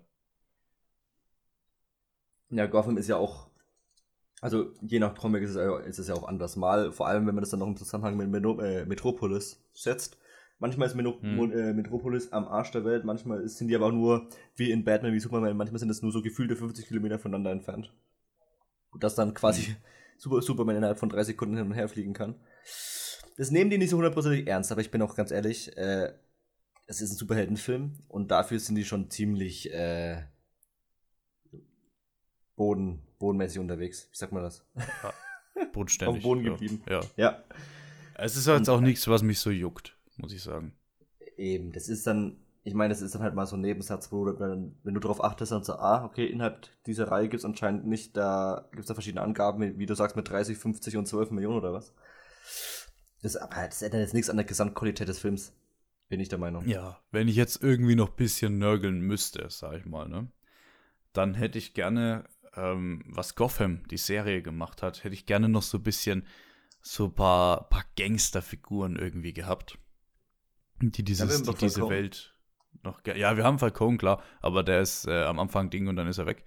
Ja, Gotham ist ja auch Also je nach Comic ist es, ja- ist es ja auch anders. Mal, vor allem wenn man das dann noch im Zusammenhang mit äh, Metropolis setzt. Manchmal ist Meno Hm. Äh, Metropolis am Arsch der Welt, manchmal ist, sind die aber auch nur wie in Batman, wie Superman, manchmal sind es nur so gefühlte 50 Kilometer voneinander entfernt. Und dass dann quasi Super, Superman innerhalb von drei Sekunden hin und her fliegen kann. Das nehmen die nicht so hundertprozentig ernst, aber ich bin auch ganz ehrlich, äh, es ist ein Superheldenfilm und dafür sind die schon ziemlich äh, boden, bodenmäßig unterwegs. Wie sagt man das? Bodenständig. Auf Boden ja. geblieben. Ja. Ja, Es ist jetzt auch nichts, was mich so juckt, muss ich sagen. eben. Das ist dann, ich meine, das ist dann halt mal so ein Nebensatz, wo du, wenn, wenn du darauf achtest, dann so, ah, okay, innerhalb dieser Reihe gibt es anscheinend nicht, da gibt es da verschiedene Angaben, wie, du sagst, mit 30, 50 und 12 Millionen oder was. Das, aber das ändert jetzt nichts an der Gesamtqualität des Films, bin ich der Meinung. Ja, wenn ich jetzt irgendwie noch ein bisschen nörgeln müsste, sag ich mal, ne? Dann hätte ich gerne, ähm, was Gotham, die Serie gemacht hat, hätte ich gerne noch so ein bisschen so ein paar, paar Gangsterfiguren irgendwie gehabt. Die dieses, die diese. Welt noch. Ja, wir haben Falcone, klar, aber der ist äh, am Anfang Ding und dann ist er weg.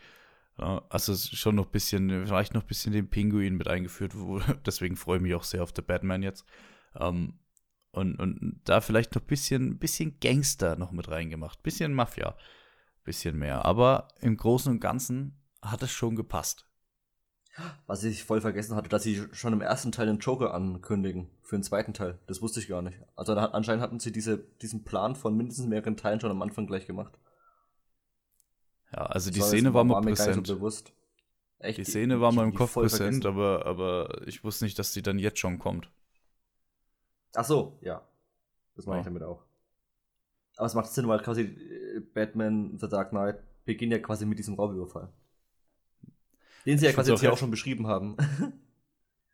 Ja, also schon noch ein bisschen, vielleicht noch ein bisschen den Pinguin mit eingeführt, wo, deswegen freue ich mich auch sehr auf The Batman jetzt. Ähm, und, und da vielleicht noch ein bisschen, bisschen Gangster noch mit reingemacht. Bisschen Mafia. Bisschen mehr. Aber im Großen und Ganzen hat es schon gepasst. Was ich voll vergessen hatte, dass sie schon im ersten Teil den Joker ankündigen für den zweiten Teil. Das wusste ich gar nicht. Also da, anscheinend hatten sie diese, diesen Plan von mindestens mehreren Teilen schon am Anfang gleich gemacht. Ja, also die Szene war mal mir nicht präsent. so bewusst. Echt, Die Szene war hab im Kopf präsent, vergessen. aber, aber ich wusste nicht, dass die dann jetzt schon kommt. Ach so, ja. Das meine Ja. ich damit auch. Aber es macht Sinn, weil quasi äh, Batman The Dark Knight beginnt ja quasi mit diesem Raubüberfall. Den sie ja quasi jetzt hier auch schon beschrieben haben.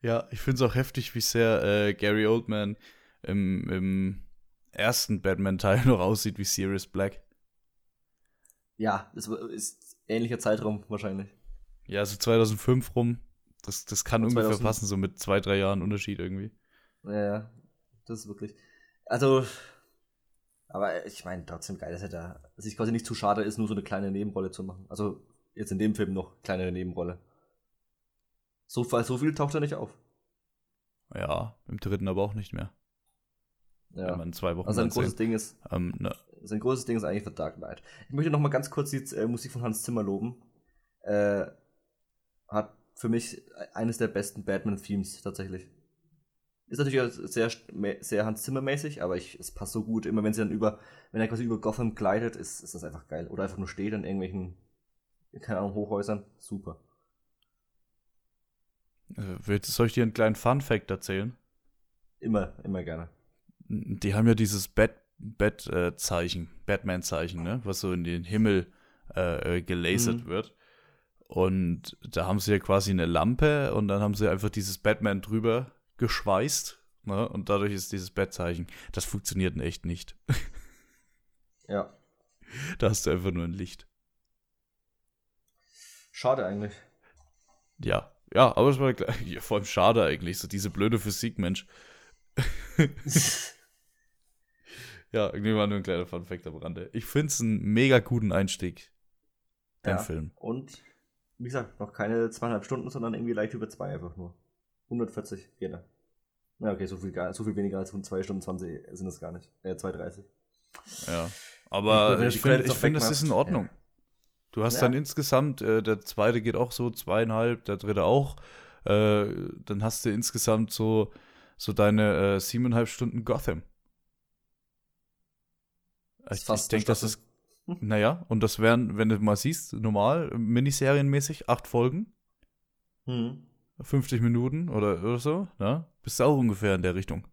Ja, ich finde es auch heftig, wie sehr äh, Gary Oldman im, im ersten Batman-Teil noch aussieht wie Sirius Black. ja, das ist ähnlicher Zeitraum wahrscheinlich. Ja, so 2005 rum. Das, das kann ungefähr 2000 passen, so mit zwei, drei Jahren Unterschied irgendwie. Ja, ja, das ist wirklich. Also, aber ich meine, trotzdem geil, dass er da sich quasi nicht zu schade ist, nur so eine kleine Nebenrolle zu machen. Also, jetzt in dem Film noch kleine Nebenrolle. So, so viel taucht er nicht auf. Ja, im dritten aber auch nicht mehr. Wenn Ja. man zwei Wochen Also, ein dann sehen. großes Ding ist, Ähm, ne, sein großes Ding ist eigentlich The Dark Knight. Ich möchte noch mal ganz kurz die äh, Musik von Hans Zimmer loben. Äh, hat für mich eines der besten Batman-Themes tatsächlich. Ist natürlich sehr, sehr Hans Zimmer-mäßig, aber ich, es passt so gut. Immer wenn sie dann über, wenn er quasi über Gotham gleitet, ist, ist das einfach geil. Oder einfach nur steht an irgendwelchen, keine Ahnung, Hochhäusern. Super. äh, willst- soll ich dir einen kleinen Fun-Fact erzählen? Immer, immer gerne. Die haben ja dieses Bat- Bat-Zeichen, Batman-Zeichen, ne? was so in den Himmel äh, äh, gelasert Mhm. wird. Und da haben sie ja quasi eine Lampe und dann haben sie einfach dieses Batman drüber geschweißt. Ne? Und dadurch ist dieses Bat-Zeichen. Das funktioniert in echt nicht. Ja. da hast du einfach nur ein Licht. Schade eigentlich. Ja, ja, aber es war ja, vor allem schade eigentlich, so diese blöde Physik, Mensch. Ja, irgendwie war nur ein kleiner Funfact am Rande. Ich finde es einen mega guten Einstieg, den Ja. Film. Und wie gesagt, noch keine zweieinhalb Stunden, sondern irgendwie leicht über zwei einfach nur. 140 geht er. Ja, okay, so viel, so viel weniger als 2 Stunden 20 sind es gar nicht. Äh, 2,30. Ja. Aber ich finde, ich auch find, das ist in Ordnung. Du hast Ja. dann insgesamt, äh, der zweite geht auch so zweieinhalb, der dritte auch. Äh, dann hast du insgesamt so, so deine äh, siebeneinhalb Stunden Gotham. Ich, ich denke, das ist, naja, und das wären, wenn du mal siehst, normal, miniserienmäßig, acht Folgen, Hm. 50 Minuten oder, oder so, ne? Bist du auch ungefähr in der Richtung.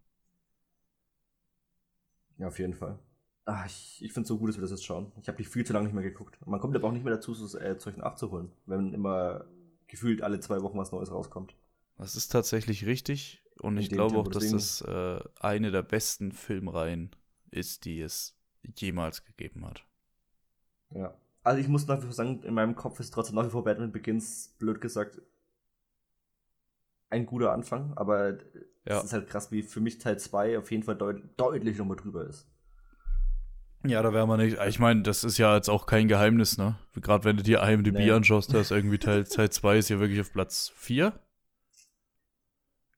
Ja, auf jeden Fall. Ah, ich ich finde es so gut, dass wir das jetzt schauen. Ich habe die viel zu lange nicht mehr geguckt. Man kommt aber auch nicht mehr dazu, so äh, Zeug nachzuholen, wenn immer gefühlt alle zwei Wochen was Neues rauskommt. Das ist tatsächlich richtig und In ich glaube Tempo, auch, dass das äh, eine der besten Filmreihen ist, die es jemals gegeben hat. Ja. Also ich muss nach wie vor sagen, in meinem Kopf ist trotzdem nach wie vor Batman Begins, blöd gesagt, ein guter Anfang, aber Ja. es ist halt krass, wie für mich Teil 2 auf jeden Fall deut deutlich nochmal drüber ist. Ja, da wäre man nicht. Ich meine, das ist ja jetzt auch kein Geheimnis, ne? Gerade wenn du dir IMDb nee. anschaust, da ist irgendwie Teil, Teil 2 ist ja wirklich auf Platz 4.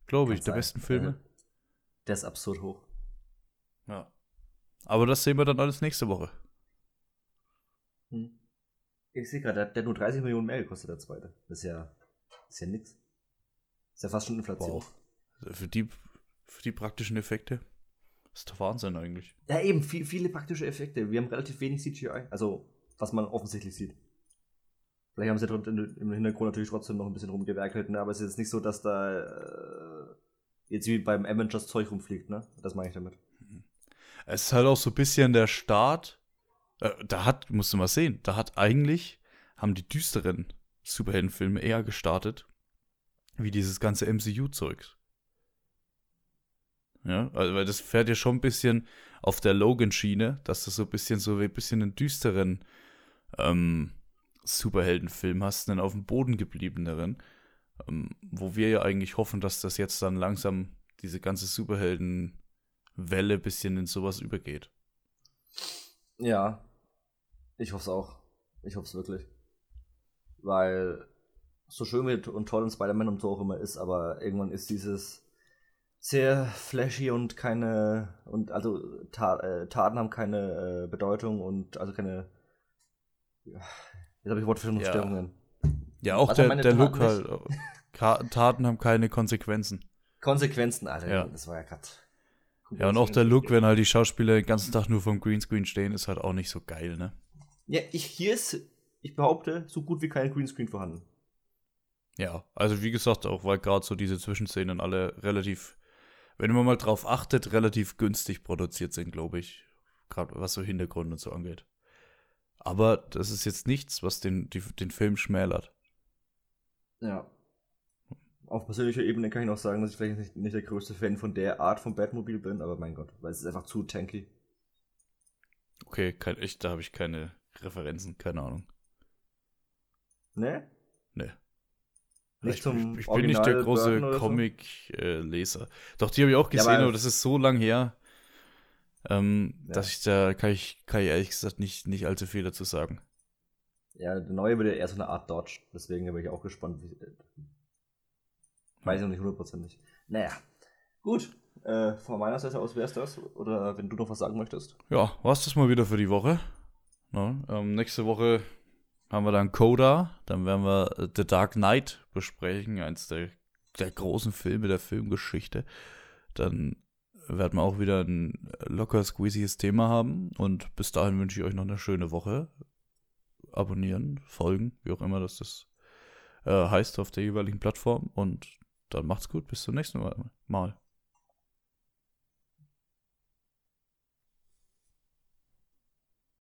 Glaube ich, der sein. besten Filme. Der ist absurd hoch. Ja. Aber das sehen wir dann alles nächste Woche. Hm. Ich sehe gerade, der, der, hat nur 30 Millionen mehr gekostet, der zweite. Das ist ja, ist ja nix. Das ist ja fast schon Inflation. Wow. Für die, für die praktischen Effekte. Das ist doch Wahnsinn eigentlich. Ja, eben, viel, viele praktische Effekte. Wir haben relativ wenig CGI. Also, was man offensichtlich sieht. Vielleicht haben sie im Hintergrund natürlich trotzdem noch ein bisschen rumgewerkelt, ne? aber es ist jetzt nicht so, dass da äh, jetzt wie beim Avengers Zeug rumfliegt, ne? Das meine ich damit. Es ist halt auch so ein bisschen der Start. Äh, da hat, musst du mal sehen, da hat eigentlich, haben die düsteren Superheldenfilme eher gestartet, wie dieses ganze MCU-Zeug. Ja, also, weil das fährt ja schon ein bisschen auf der Logan-Schiene, dass du so ein bisschen so ein bisschen einen düsteren ähm, Superheldenfilm hast, einen auf dem Boden gebliebeneren, ähm, wo wir ja eigentlich hoffen, dass das jetzt dann langsam diese ganze Superhelden-Welle ein bisschen in sowas übergeht. Ja, ich hoffe es auch. Ich hoffe es wirklich. Weil so schön und toll ein Spider-Man und so auch immer ist, aber irgendwann ist dieses sehr flashy und keine und also Ta äh, Taten haben keine äh, Bedeutung und also keine ja, jetzt habe ich Wortfindungsstörungen. Ja. ja, auch also der, der Look halt. Taten haben keine Konsequenzen. Konsequenzen, Alter. Ja. Das war ja gerade. Ja, und auch der Look, wenn halt die Schauspieler den ganzen Tag nur vom Greenscreen stehen, ist halt auch nicht so geil, ne? Ja, ich, hier ist, ich behaupte, so gut wie kein Greenscreen vorhanden. Ja, also wie gesagt, auch weil gerade so diese Zwischenszenen alle relativ wenn man mal drauf achtet, relativ günstig produziert sind, glaube ich. Gerade was so Hintergrund und so angeht. Aber das ist jetzt nichts, was den, die, den Film schmälert. Ja. Auf persönlicher Ebene kann ich noch sagen, dass ich vielleicht nicht, nicht der größte Fan von der Art von Batmobil bin, aber mein Gott, weil es ist einfach zu tanky. Okay, kein, ich, da habe ich keine Referenzen, keine Ahnung. Ne? Ne. Nicht ich, zum ich, ich bin nicht der große Comic-Leser. So? Doch, die habe ich auch gesehen, ja, aber, aber, das ist so lang her, ähm, ja. dass ich da kann ich, kann ich ehrlich gesagt nicht, nicht allzu viel dazu sagen. Ja, der neue wird ja eher so eine Art Dodge, deswegen bin ich auch gespannt. Wie, äh, weiß ich noch nicht hundertprozentig. Naja, gut. Äh, von meiner Seite aus wäre es das. Oder wenn du noch was sagen möchtest. Ja, war es das mal wieder für die Woche. Na, ähm, nächste Woche haben wir dann Coda, dann werden wir äh, The Dark Knight besprechen, eins der, der großen Filme der Filmgeschichte. Dann werden wir auch wieder ein locker squeezyes Thema haben und bis dahin wünsche ich euch noch eine schöne Woche. Abonnieren, folgen, wie auch immer das, das äh, heißt auf der jeweiligen Plattform und dann macht's gut, bis zum nächsten Mal.